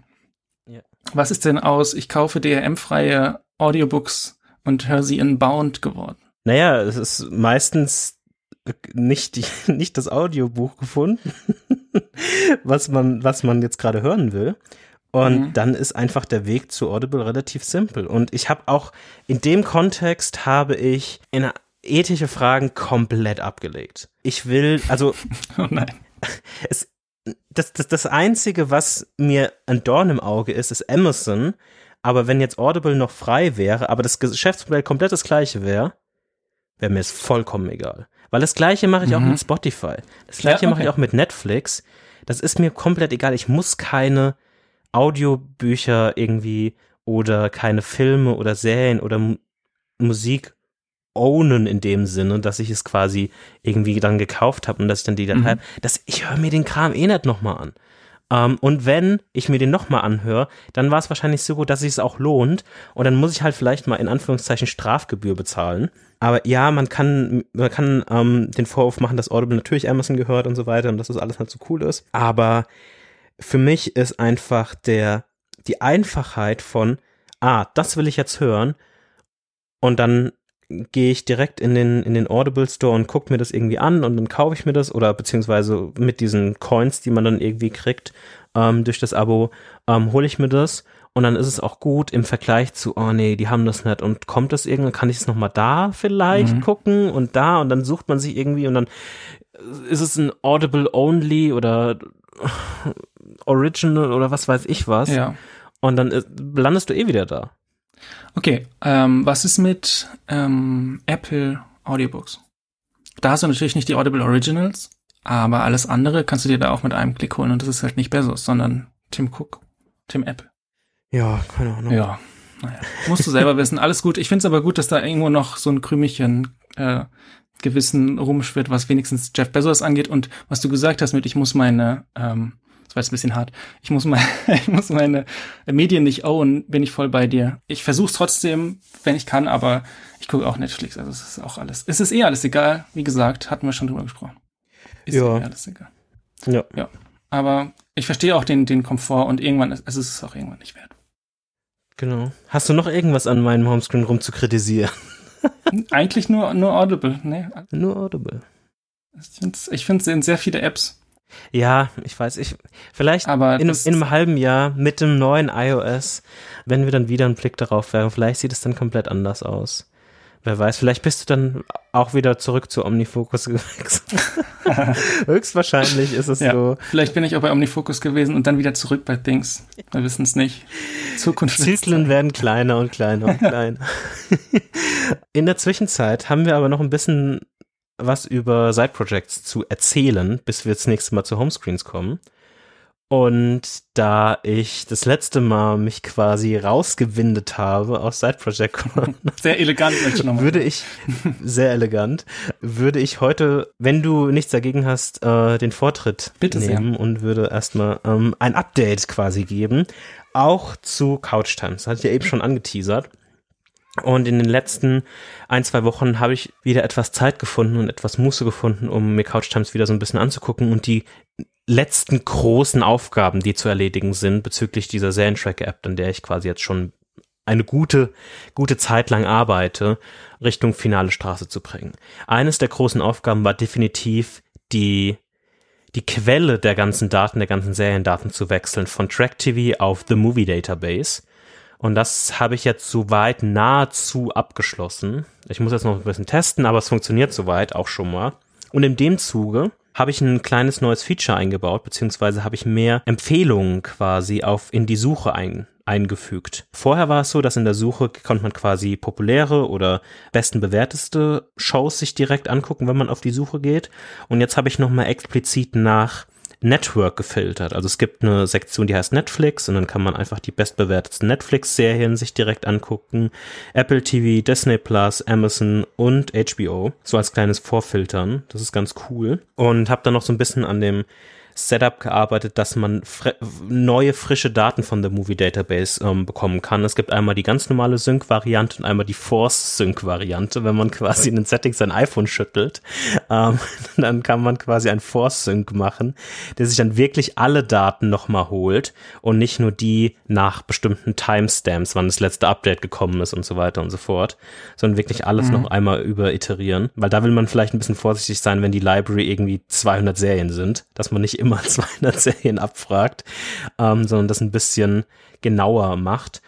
Ja. Was ist denn aus, ich kaufe DRM-freie Audiobooks und höre sie in Bound geworden? Naja, es ist meistens nicht, die, (laughs) nicht das Audiobuch gefunden, (laughs) was man, was man jetzt gerade hören will. Und mhm. dann ist einfach der Weg zu Audible relativ simpel. Und ich habe auch in dem Kontext habe ich in ethische Fragen komplett abgelegt. Ich will, also. (laughs) oh nein. Es, das, das, das Einzige, was mir ein Dorn im Auge ist, ist Amazon. Aber wenn jetzt Audible noch frei wäre, aber das Geschäftsmodell komplett das gleiche wäre, wäre mir es vollkommen egal. Weil das gleiche mache ich mhm. auch mit Spotify. Das gleiche ja, okay. mache ich auch mit Netflix. Das ist mir komplett egal. Ich muss keine Audiobücher irgendwie oder keine Filme oder Serien oder M Musik ownen in dem Sinne, dass ich es quasi irgendwie dann gekauft habe und dass ich dann die Datei, mhm. dass ich höre mir den Kram eh nicht nochmal an. Um, ähm, und wenn ich mir den nochmal anhöre, dann war es wahrscheinlich so gut, dass es auch lohnt. Und dann muss ich halt vielleicht mal in Anführungszeichen Strafgebühr bezahlen. Aber ja, man kann, man kann ähm, den Vorwurf machen, dass Audible natürlich Amazon gehört und so weiter und dass das alles halt so cool ist. Aber für mich ist einfach der, die Einfachheit von, ah, das will ich jetzt hören. Und dann gehe ich direkt in den, in den Audible Store und gucke mir das irgendwie an und dann kaufe ich mir das oder beziehungsweise mit diesen Coins, die man dann irgendwie kriegt ähm, durch das Abo, ähm, hole ich mir das und dann ist es auch gut im Vergleich zu, oh nee, die haben das nicht und kommt das irgendwann, kann ich es nochmal da vielleicht mhm. gucken und da und dann sucht man sich irgendwie und dann ist es ein Audible Only oder (sighs) Original oder was weiß ich was. Ja. Und dann ist, landest du eh wieder da. Okay, ähm, was ist mit ähm, Apple Audiobooks? Da hast du natürlich nicht die Audible Originals, aber alles andere kannst du dir da auch mit einem Klick holen und das ist halt nicht Bezos, sondern Tim Cook, Tim Apple. Ja, keine Ahnung. Ja, naja, musst du selber wissen. Alles gut. Ich finde es aber gut, dass da irgendwo noch so ein Krümelchen äh, Gewissen rumschwirrt, was wenigstens Jeff Bezos angeht und was du gesagt hast mit, ich muss meine ähm, das war jetzt ein bisschen hart. Ich muss, mein, (laughs) ich muss meine Medien nicht own, bin ich voll bei dir. Ich versuche trotzdem, wenn ich kann, aber ich gucke auch Netflix. Also es ist auch alles. Es ist eh alles egal. Wie gesagt, hatten wir schon drüber gesprochen. Ist ja. eh alles egal. Ja. Ja. Aber ich verstehe auch den, den Komfort und irgendwann ist, also es ist auch irgendwann nicht wert. Genau. Hast du noch irgendwas an meinem Homescreen rum zu kritisieren? Eigentlich nur, nur Audible, ne? Nur Audible. Ich finde es in sehr viele Apps ja, ich weiß, ich vielleicht Aber in, in einem halben Jahr mit dem neuen iOS, wenn wir dann wieder einen Blick darauf werfen, vielleicht sieht es dann komplett anders aus. Wer weiß, vielleicht bist du dann auch wieder zurück zu Omnifocus (laughs) gewechselt. (laughs) Höchstwahrscheinlich ist es ja, so. Vielleicht bin ich auch bei Omnifocus gewesen und dann wieder zurück bei Things. Wir wissen es nicht. Zukunft. Zyklen werden kleiner und kleiner und (laughs) kleiner. In der Zwischenzeit haben wir aber noch ein bisschen was über Side-Projects zu erzählen, bis wir das nächste Mal zu Homescreens kommen. Und da ich das letzte Mal mich quasi rausgewindet habe aus Side Project (laughs) sehr elegant ich. Würde ich sehr elegant, würde ich heute, wenn du nichts dagegen hast, äh, den Vortritt Bitte nehmen sehr. und würde erstmal ähm, ein Update quasi geben, auch zu Couch Times. Das hatte ich ja eben schon angeteasert. Und in den letzten ein, zwei Wochen habe ich wieder etwas Zeit gefunden und etwas Muße gefunden, um mir Couch Times wieder so ein bisschen anzugucken und die letzten großen Aufgaben, die zu erledigen sind bezüglich dieser Serientracker-App, an der ich quasi jetzt schon eine gute, gute Zeit lang arbeite, Richtung finale Straße zu bringen. Eines der großen Aufgaben war definitiv die die Quelle der ganzen Daten, der ganzen Seriendaten zu wechseln von TrackTV auf The Movie Database und das habe ich jetzt soweit nahezu abgeschlossen. Ich muss jetzt noch ein bisschen testen, aber es funktioniert soweit auch schon mal. Und in dem Zuge habe ich ein kleines neues Feature eingebaut, beziehungsweise habe ich mehr Empfehlungen quasi auf in die Suche ein, eingefügt. Vorher war es so, dass in der Suche konnte man quasi populäre oder besten bewerteste Shows sich direkt angucken, wenn man auf die Suche geht. Und jetzt habe ich nochmal explizit nach Network gefiltert. Also es gibt eine Sektion, die heißt Netflix und dann kann man einfach die bestbewertetsten Netflix-Serien sich direkt angucken. Apple TV, Disney Plus, Amazon und HBO. So als kleines Vorfiltern. Das ist ganz cool. Und habe dann noch so ein bisschen an dem Setup gearbeitet, dass man fr neue, frische Daten von der Movie Database ähm, bekommen kann. Es gibt einmal die ganz normale Sync-Variante und einmal die Force-Sync-Variante. Wenn man quasi in den Settings sein iPhone schüttelt, ähm, (laughs) dann kann man quasi ein Force-Sync machen, der sich dann wirklich alle Daten nochmal holt und nicht nur die nach bestimmten Timestamps, wann das letzte Update gekommen ist und so weiter und so fort, sondern wirklich alles mhm. noch einmal über iterieren. Weil da will man vielleicht ein bisschen vorsichtig sein, wenn die Library irgendwie 200 Serien sind, dass man nicht immer (laughs) 200 Serien abfragt, ähm, sondern das ein bisschen genauer macht.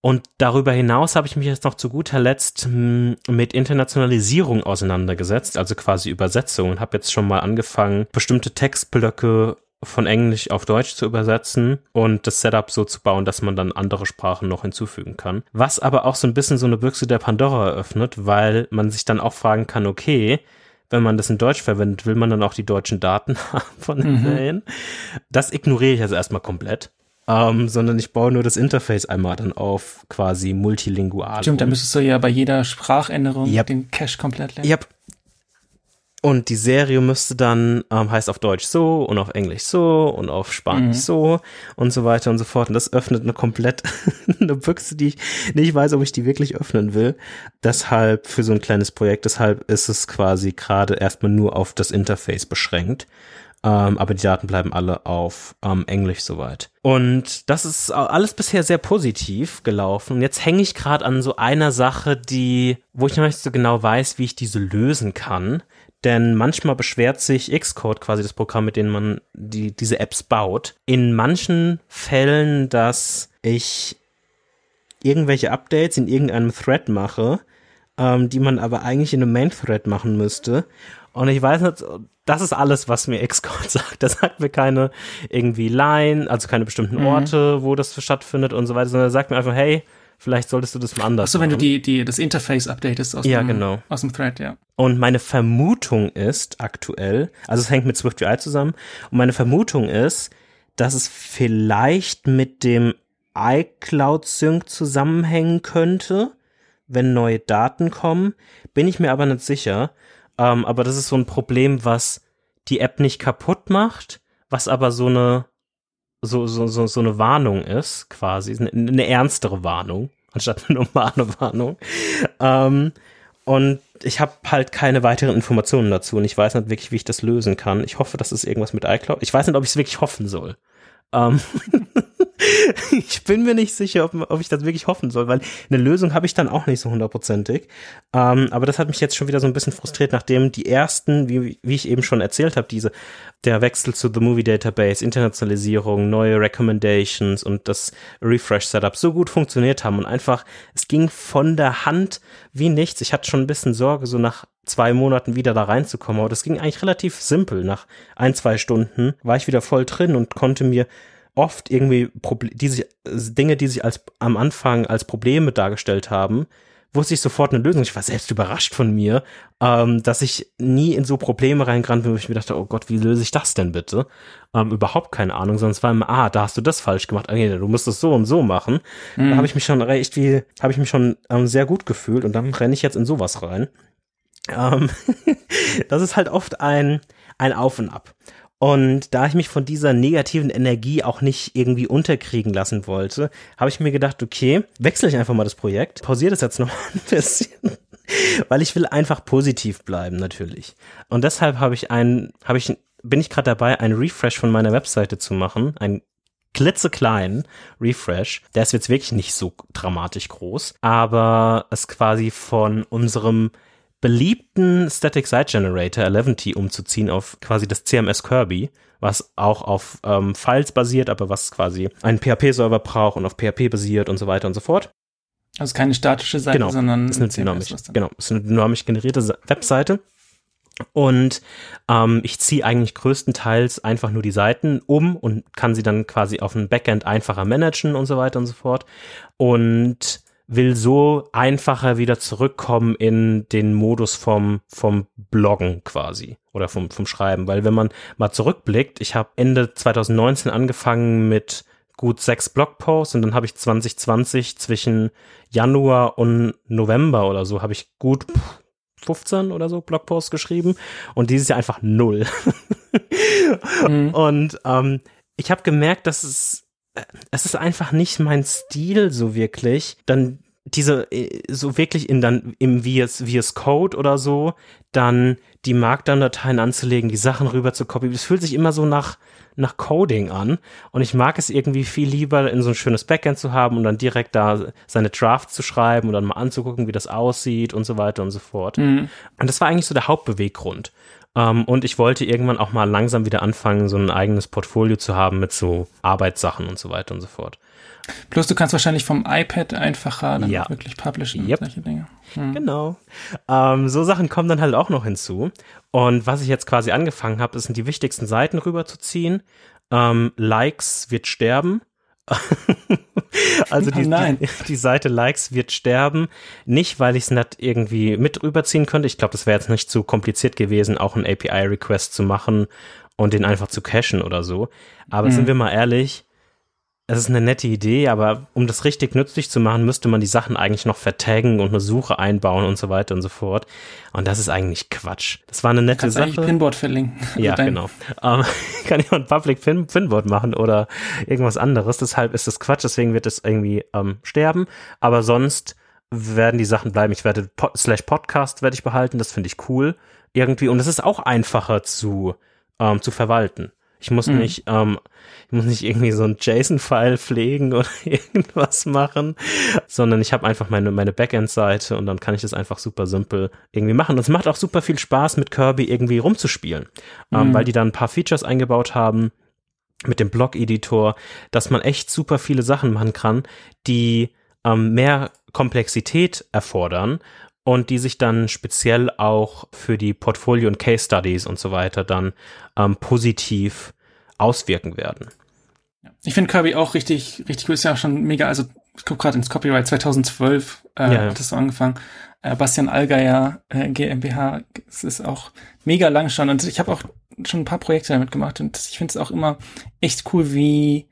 Und darüber hinaus habe ich mich jetzt noch zu guter Letzt hm, mit Internationalisierung auseinandergesetzt, also quasi Übersetzung und habe jetzt schon mal angefangen, bestimmte Textblöcke von Englisch auf Deutsch zu übersetzen und das Setup so zu bauen, dass man dann andere Sprachen noch hinzufügen kann. Was aber auch so ein bisschen so eine Büchse der Pandora eröffnet, weil man sich dann auch fragen kann, okay, wenn man das in Deutsch verwendet, will man dann auch die deutschen Daten (laughs) haben von den mhm. Serien. Das ignoriere ich also erstmal komplett. Ähm, sondern ich baue nur das Interface einmal dann auf quasi multilingual. Stimmt, da müsstest du ja bei jeder Sprachänderung yep. den Cache komplett lernen. Yep. Und die Serie müsste dann, ähm, heißt auf Deutsch so und auf Englisch so und auf Spanisch mhm. so und so weiter und so fort. Und das öffnet eine komplett (laughs) eine Büchse, die ich nicht weiß, ob ich die wirklich öffnen will. Deshalb für so ein kleines Projekt, deshalb ist es quasi gerade erstmal nur auf das Interface beschränkt. Ähm, aber die Daten bleiben alle auf ähm, Englisch soweit. Und das ist alles bisher sehr positiv gelaufen. Und jetzt hänge ich gerade an so einer Sache, die, wo ich noch nicht so genau weiß, wie ich diese lösen kann. Denn manchmal beschwert sich Xcode, quasi das Programm, mit dem man die, diese Apps baut, in manchen Fällen, dass ich irgendwelche Updates in irgendeinem Thread mache, ähm, die man aber eigentlich in einem Main-Thread machen müsste. Und ich weiß nicht, das ist alles, was mir Xcode (laughs) sagt. Das sagt mir keine irgendwie Line, also keine bestimmten mhm. Orte, mhm. wo das stattfindet und so weiter, sondern er sagt mir einfach, hey, Vielleicht solltest du das mal anders Achso, wenn du die, die, das Interface updatest aus, ja, dem, genau. aus dem Thread, ja. Und meine Vermutung ist aktuell, also es hängt mit SwiftUI zusammen, und meine Vermutung ist, dass es vielleicht mit dem iCloud Sync zusammenhängen könnte, wenn neue Daten kommen. Bin ich mir aber nicht sicher. Ähm, aber das ist so ein Problem, was die App nicht kaputt macht, was aber so eine so, so, so, so eine Warnung ist, quasi, eine, eine ernstere Warnung, anstatt eine normale Warnung. Ähm, und ich habe halt keine weiteren Informationen dazu und ich weiß nicht wirklich, wie ich das lösen kann. Ich hoffe, das ist irgendwas mit iCloud. Ich weiß nicht, ob ich es wirklich hoffen soll. Ähm (laughs) (laughs) ich bin mir nicht sicher, ob, ob, ich das wirklich hoffen soll, weil eine Lösung habe ich dann auch nicht so hundertprozentig. Ähm, aber das hat mich jetzt schon wieder so ein bisschen frustriert, nachdem die ersten, wie, wie ich eben schon erzählt habe, diese der Wechsel zu The Movie Database, Internationalisierung, neue Recommendations und das Refresh Setup so gut funktioniert haben und einfach, es ging von der Hand wie nichts. Ich hatte schon ein bisschen Sorge, so nach zwei Monaten wieder da reinzukommen. Aber das ging eigentlich relativ simpel. Nach ein, zwei Stunden war ich wieder voll drin und konnte mir oft irgendwie Proble die sich, Dinge, die sich als, am Anfang als Probleme dargestellt haben, wusste ich sofort eine Lösung. Ich war selbst überrascht von mir, ähm, dass ich nie in so Probleme reingerannt bin, wo ich mir dachte, oh Gott, wie löse ich das denn bitte? Ähm, überhaupt keine Ahnung, sondern es war immer, ah, da hast du das falsch gemacht, ah, nee, du musst es so und so machen. Mhm. Da habe ich mich schon recht wie, habe ich mich schon ähm, sehr gut gefühlt und dann renne ich jetzt in sowas rein. Ähm, (laughs) das ist halt oft ein, ein Auf und Ab. Und da ich mich von dieser negativen Energie auch nicht irgendwie unterkriegen lassen wollte, habe ich mir gedacht, okay, wechsle ich einfach mal das Projekt, pausiere das jetzt noch ein bisschen, (laughs) weil ich will einfach positiv bleiben natürlich. Und deshalb habe ich ein, habe ich, bin ich gerade dabei, einen Refresh von meiner Webseite zu machen, ein klitzekleinen Refresh. Der ist jetzt wirklich nicht so dramatisch groß, aber es quasi von unserem beliebten Static Site Generator 11T umzuziehen auf quasi das CMS Kirby, was auch auf ähm, Files basiert, aber was quasi einen PHP-Server braucht und auf PHP basiert und so weiter und so fort. Also keine statische Seite, genau, sondern ist eine dynamisch, genau, ist eine dynamisch generierte Webseite. Und ähm, ich ziehe eigentlich größtenteils einfach nur die Seiten um und kann sie dann quasi auf dem Backend einfacher managen und so weiter und so fort. Und will so einfacher wieder zurückkommen in den Modus vom, vom Bloggen quasi oder vom, vom Schreiben. Weil wenn man mal zurückblickt, ich habe Ende 2019 angefangen mit gut sechs Blogposts und dann habe ich 2020 zwischen Januar und November oder so habe ich gut 15 oder so Blogposts geschrieben und dieses Jahr einfach null. (laughs) mhm. Und ähm, ich habe gemerkt, dass es es ist einfach nicht mein Stil so wirklich, dann diese äh, so wirklich in dann im VS, VS Code oder so, dann die Markdown-Dateien anzulegen, die Sachen rüber zu kopieren. Es fühlt sich immer so nach nach Coding an und ich mag es irgendwie viel lieber in so ein schönes Backend zu haben und dann direkt da seine Drafts zu schreiben und dann mal anzugucken, wie das aussieht und so weiter und so fort. Mhm. Und das war eigentlich so der Hauptbeweggrund. Um, ähm, und ich wollte irgendwann auch mal langsam wieder anfangen, so ein eigenes Portfolio zu haben mit so Arbeitssachen und so weiter und so fort. Plus du kannst wahrscheinlich vom iPad einfacher dann ja. wirklich publishen yep. und solche Dinge. Hm. Genau. Ähm, so Sachen kommen dann halt auch noch hinzu. Und was ich jetzt quasi angefangen habe, sind die wichtigsten Seiten rüberzuziehen. Ähm, Likes wird sterben. (laughs) also die, die, die, Seite Likes wird sterben. Nicht, weil ich es nicht irgendwie mit rüberziehen könnte. Ich glaube, das wäre jetzt nicht zu kompliziert gewesen, auch einen API-Request zu machen und den einfach zu cachen oder so. Aber mhm. sind wir mal ehrlich, es ist eine nette Idee, aber um das richtig nützlich zu machen, müsste man die Sachen eigentlich noch vertaggen und eine Suche einbauen und so weiter und so fort. Und das ist eigentlich Quatsch. Das war eine nette Kannst Sache. Kannst Pinboard verlinken. (laughs) Ja, genau. Ähm, (laughs) kann ich ein Public Pin Pinboard machen oder irgendwas anderes. Deshalb ist das Quatsch. Deswegen wird es irgendwie ähm, sterben. Aber sonst werden die Sachen bleiben. Ich werde Pod slash Podcast werde ich behalten. Das finde ich cool irgendwie. Und es ist auch einfacher zu ähm, zu verwalten. Ich muss mhm. nicht, ähm, ich muss nicht irgendwie so ein JSON-File pflegen (laughs) oder irgendwas machen, sondern ich habe einfach meine, meine Backend-Seite und dann kann ich das einfach super simpel irgendwie machen. Und es macht auch super viel Spaß, mit Kirby irgendwie rumzuspielen, ähm, mhm. ähm, weil die da ein paar Features eingebaut haben mit dem Blog-Editor, dass man echt super viele Sachen machen kann, die ähm, mehr Komplexität erfordern und die sich dann speziell auch für die Portfolio- und Case-Studies und so weiter dann ähm, positiv auswirken werden. Ich finde Kirby auch richtig, richtig cool. Ist ja auch schon mega, also ich gucke gerade ins Copyright 2012 äh, ja, ja. hat das so angefangen. Äh, Bastian Allgeier äh, GmbH, es ist auch mega lang schon und ich habe auch schon ein paar Projekte damit gemacht und ich finde es auch immer echt cool, wie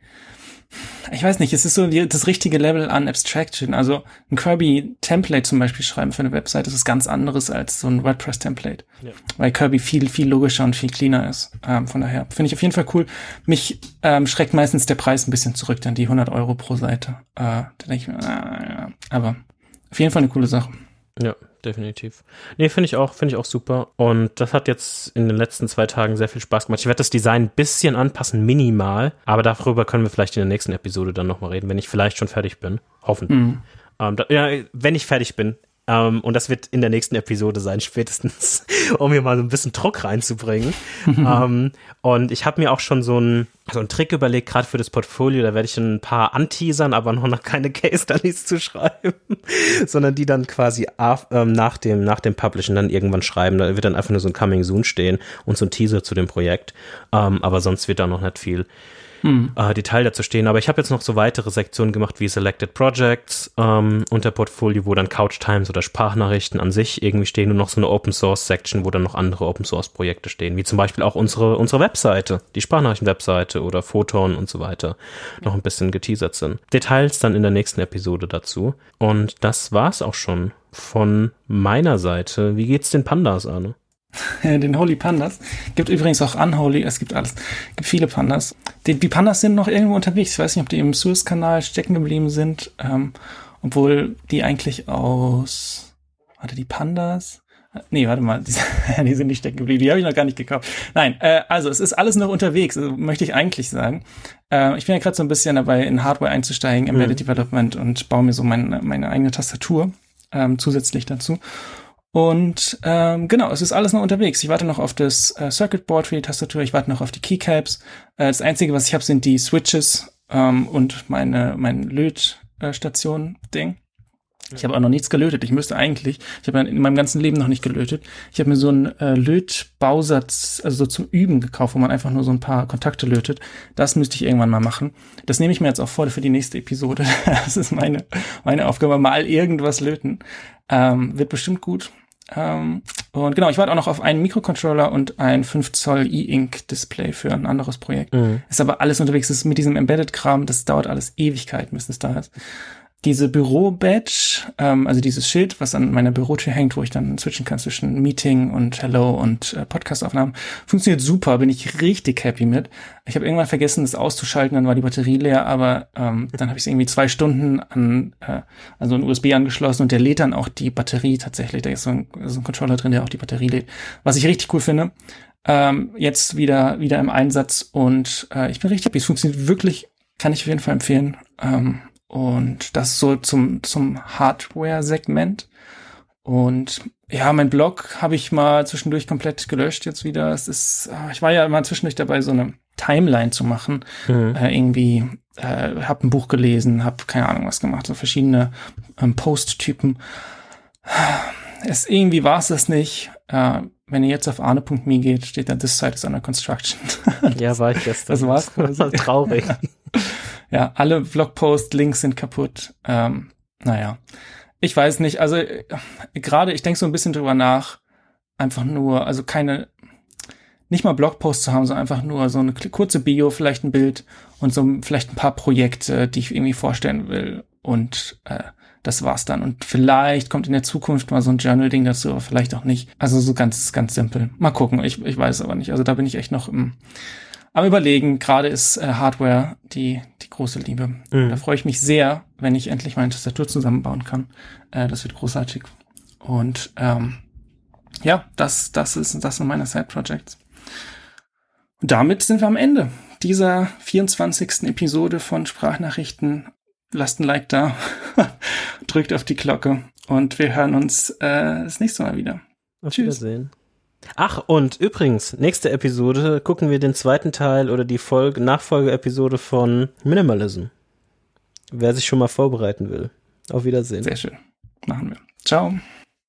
ich weiß nicht, es ist so die, das richtige Level an Abstraction. Also ein Kirby-Template zum Beispiel schreiben für eine Website, das ist ganz anderes als so ein WordPress-Template. Ja. Weil Kirby viel, viel logischer und viel cleaner ist. Ähm, von daher finde ich auf jeden Fall cool. Mich ähm, schreckt meistens der Preis ein bisschen zurück, dann die 100 Euro pro Seite. Äh, da denke ich mir, ah, ja. aber auf jeden Fall eine coole Sache. Ja, definitiv. Nee, finde ich auch, finde ich auch super. Und das hat jetzt in den letzten zwei Tagen sehr viel Spaß gemacht. Ich werde das Design ein bisschen anpassen, minimal, aber darüber können wir vielleicht in der nächsten Episode dann nochmal reden, wenn ich vielleicht schon fertig bin. Hoffentlich. Mhm. Ähm, da, ja, wenn ich fertig bin, ähm, und das wird in der nächsten Episode sein, (laughs) spätestens, um hier mal so ein bisschen Druck reinzubringen. (laughs) ähm, und ich habe mir auch schon so einen so einen Trick überlegt, gerade für das Portfolio. Da werde ich ein paar anteasern, aber noch keine (laughs) Case Studies zu schreiben, sondern die dann quasi ähm, nach dem nach dem Publishen dann irgendwann schreiben. Da wird dann einfach nur so ein Coming Soon stehen und so ein Teaser zu dem Projekt. Um, aber sonst wird da noch nicht viel hm. äh, Detail dazu stehen. Aber ich habe jetzt noch so weitere Sektionen gemacht wie Selected Projects ähm, unter Portfolio, wo dann Couch Times oder Sprachnachrichten an sich irgendwie stehen und noch so eine Open Source Section, wo dann noch andere Open Source Projekte stehen, wie zum Beispiel auch unsere, unsere Webseite, die Sprachnachrichten-Webseite oder Photon und so weiter, noch ein bisschen geteasert sind. Details dann in der nächsten Episode dazu. Und das war's auch schon von meiner Seite. Wie geht's den Pandas, Arne? (laughs) den Holy Pandas. Gibt übrigens auch Unholy, es gibt alles. Gibt viele Pandas. Die, die Pandas sind noch irgendwo unterwegs. Ich weiß nicht, ob die im Suez-Kanal stecken geblieben sind, ähm, obwohl die eigentlich aus, warte, die Pandas? Nee, warte mal, (laughs) die, die sind nicht stecken geblieben, die habe ich noch gar nicht gekauft. Nein, äh, also es ist alles noch unterwegs, also, möchte ich eigentlich sagen. Äh, ich bin ja gerade so ein bisschen dabei, in Hardware einzusteigen, Embedded mhm. Development und baue mir so mein, meine eigene Tastatur ähm, zusätzlich dazu. Und ähm, genau, es ist alles noch unterwegs. Ich warte noch auf das äh, Circuit Board für die Tastatur, ich warte noch auf die Keycaps. Äh, das Einzige, was ich habe, sind die Switches ähm, und meine mein Lötstation-Ding. Ich habe auch noch nichts gelötet. Ich müsste eigentlich, ich habe in meinem ganzen Leben noch nicht gelötet. Ich habe mir so einen äh, Lötbausatz, also so zum Üben gekauft, wo man einfach nur so ein paar Kontakte lötet. Das müsste ich irgendwann mal machen. Das nehme ich mir jetzt auch vor für die nächste Episode. (laughs) das ist meine, meine Aufgabe, mal irgendwas löten. Ähm, wird bestimmt gut. Ähm, und genau, ich warte auch noch auf einen Mikrocontroller und ein 5 Zoll E-Ink Display für ein anderes Projekt. Mhm. Ist aber alles unterwegs, ist mit diesem Embedded-Kram, das dauert alles Ewigkeiten, bis es da ist diese Büro-Badge, ähm, also dieses Schild, was an meiner Bürotür hängt, wo ich dann switchen kann zwischen Meeting und Hello und äh, Podcast-Aufnahmen, funktioniert super, bin ich richtig happy mit. Ich habe irgendwann vergessen, das auszuschalten, dann war die Batterie leer, aber ähm, dann habe ich es irgendwie zwei Stunden an äh, also ein USB angeschlossen und der lädt dann auch die Batterie tatsächlich. Da ist so ein, so ein Controller drin, der auch die Batterie lädt, was ich richtig cool finde. Ähm, jetzt wieder wieder im Einsatz und äh, ich bin richtig happy. Es funktioniert wirklich, kann ich auf jeden Fall empfehlen. Ähm, und das so zum, zum Hardware-Segment. Und ja, mein Blog habe ich mal zwischendurch komplett gelöscht jetzt wieder. Es ist, ah, ich war ja immer zwischendurch dabei, so eine Timeline zu machen. Mhm. Äh, irgendwie, äh, habe ein Buch gelesen, habe keine Ahnung was gemacht, so verschiedene ähm, Post-Typen. Es irgendwie war es das nicht. Äh, wenn ihr jetzt auf arne.me geht, steht da This site is under construction. ja, war ich gestern. Das war's. (laughs) Traurig. (laughs) Ja, alle Blogpost-Links sind kaputt. Ähm, naja, ich weiß nicht. Also äh, gerade, ich denke so ein bisschen drüber nach, einfach nur, also keine, nicht mal Blogpost zu haben, sondern einfach nur so eine kurze Bio, vielleicht ein Bild und so vielleicht ein paar Projekte, die ich irgendwie vorstellen will. Und äh, das war's dann. Und vielleicht kommt in der Zukunft mal so ein Journal-Ding dazu, aber vielleicht auch nicht. Also so ganz, ganz simpel. Mal gucken. Ich, ich weiß aber nicht. Also da bin ich echt noch im am überlegen. Gerade ist äh, Hardware die, die große Liebe. Mhm. Da freue ich mich sehr, wenn ich endlich meine Tastatur zusammenbauen kann. Äh, das wird großartig. Und ähm, ja, das, das ist das sind meine Side Projects. Und damit sind wir am Ende dieser 24. Episode von Sprachnachrichten. Lasst ein Like da, (laughs) drückt auf die Glocke und wir hören uns äh, das nächste Mal wieder. Auf Tschüss. Wiedersehen. Ach, und übrigens, nächste Episode gucken wir den zweiten Teil oder die Folge, Nachfolgeepisode von Minimalism. Wer sich schon mal vorbereiten will. Auf Wiedersehen. Sehr schön. Machen wir. Ciao.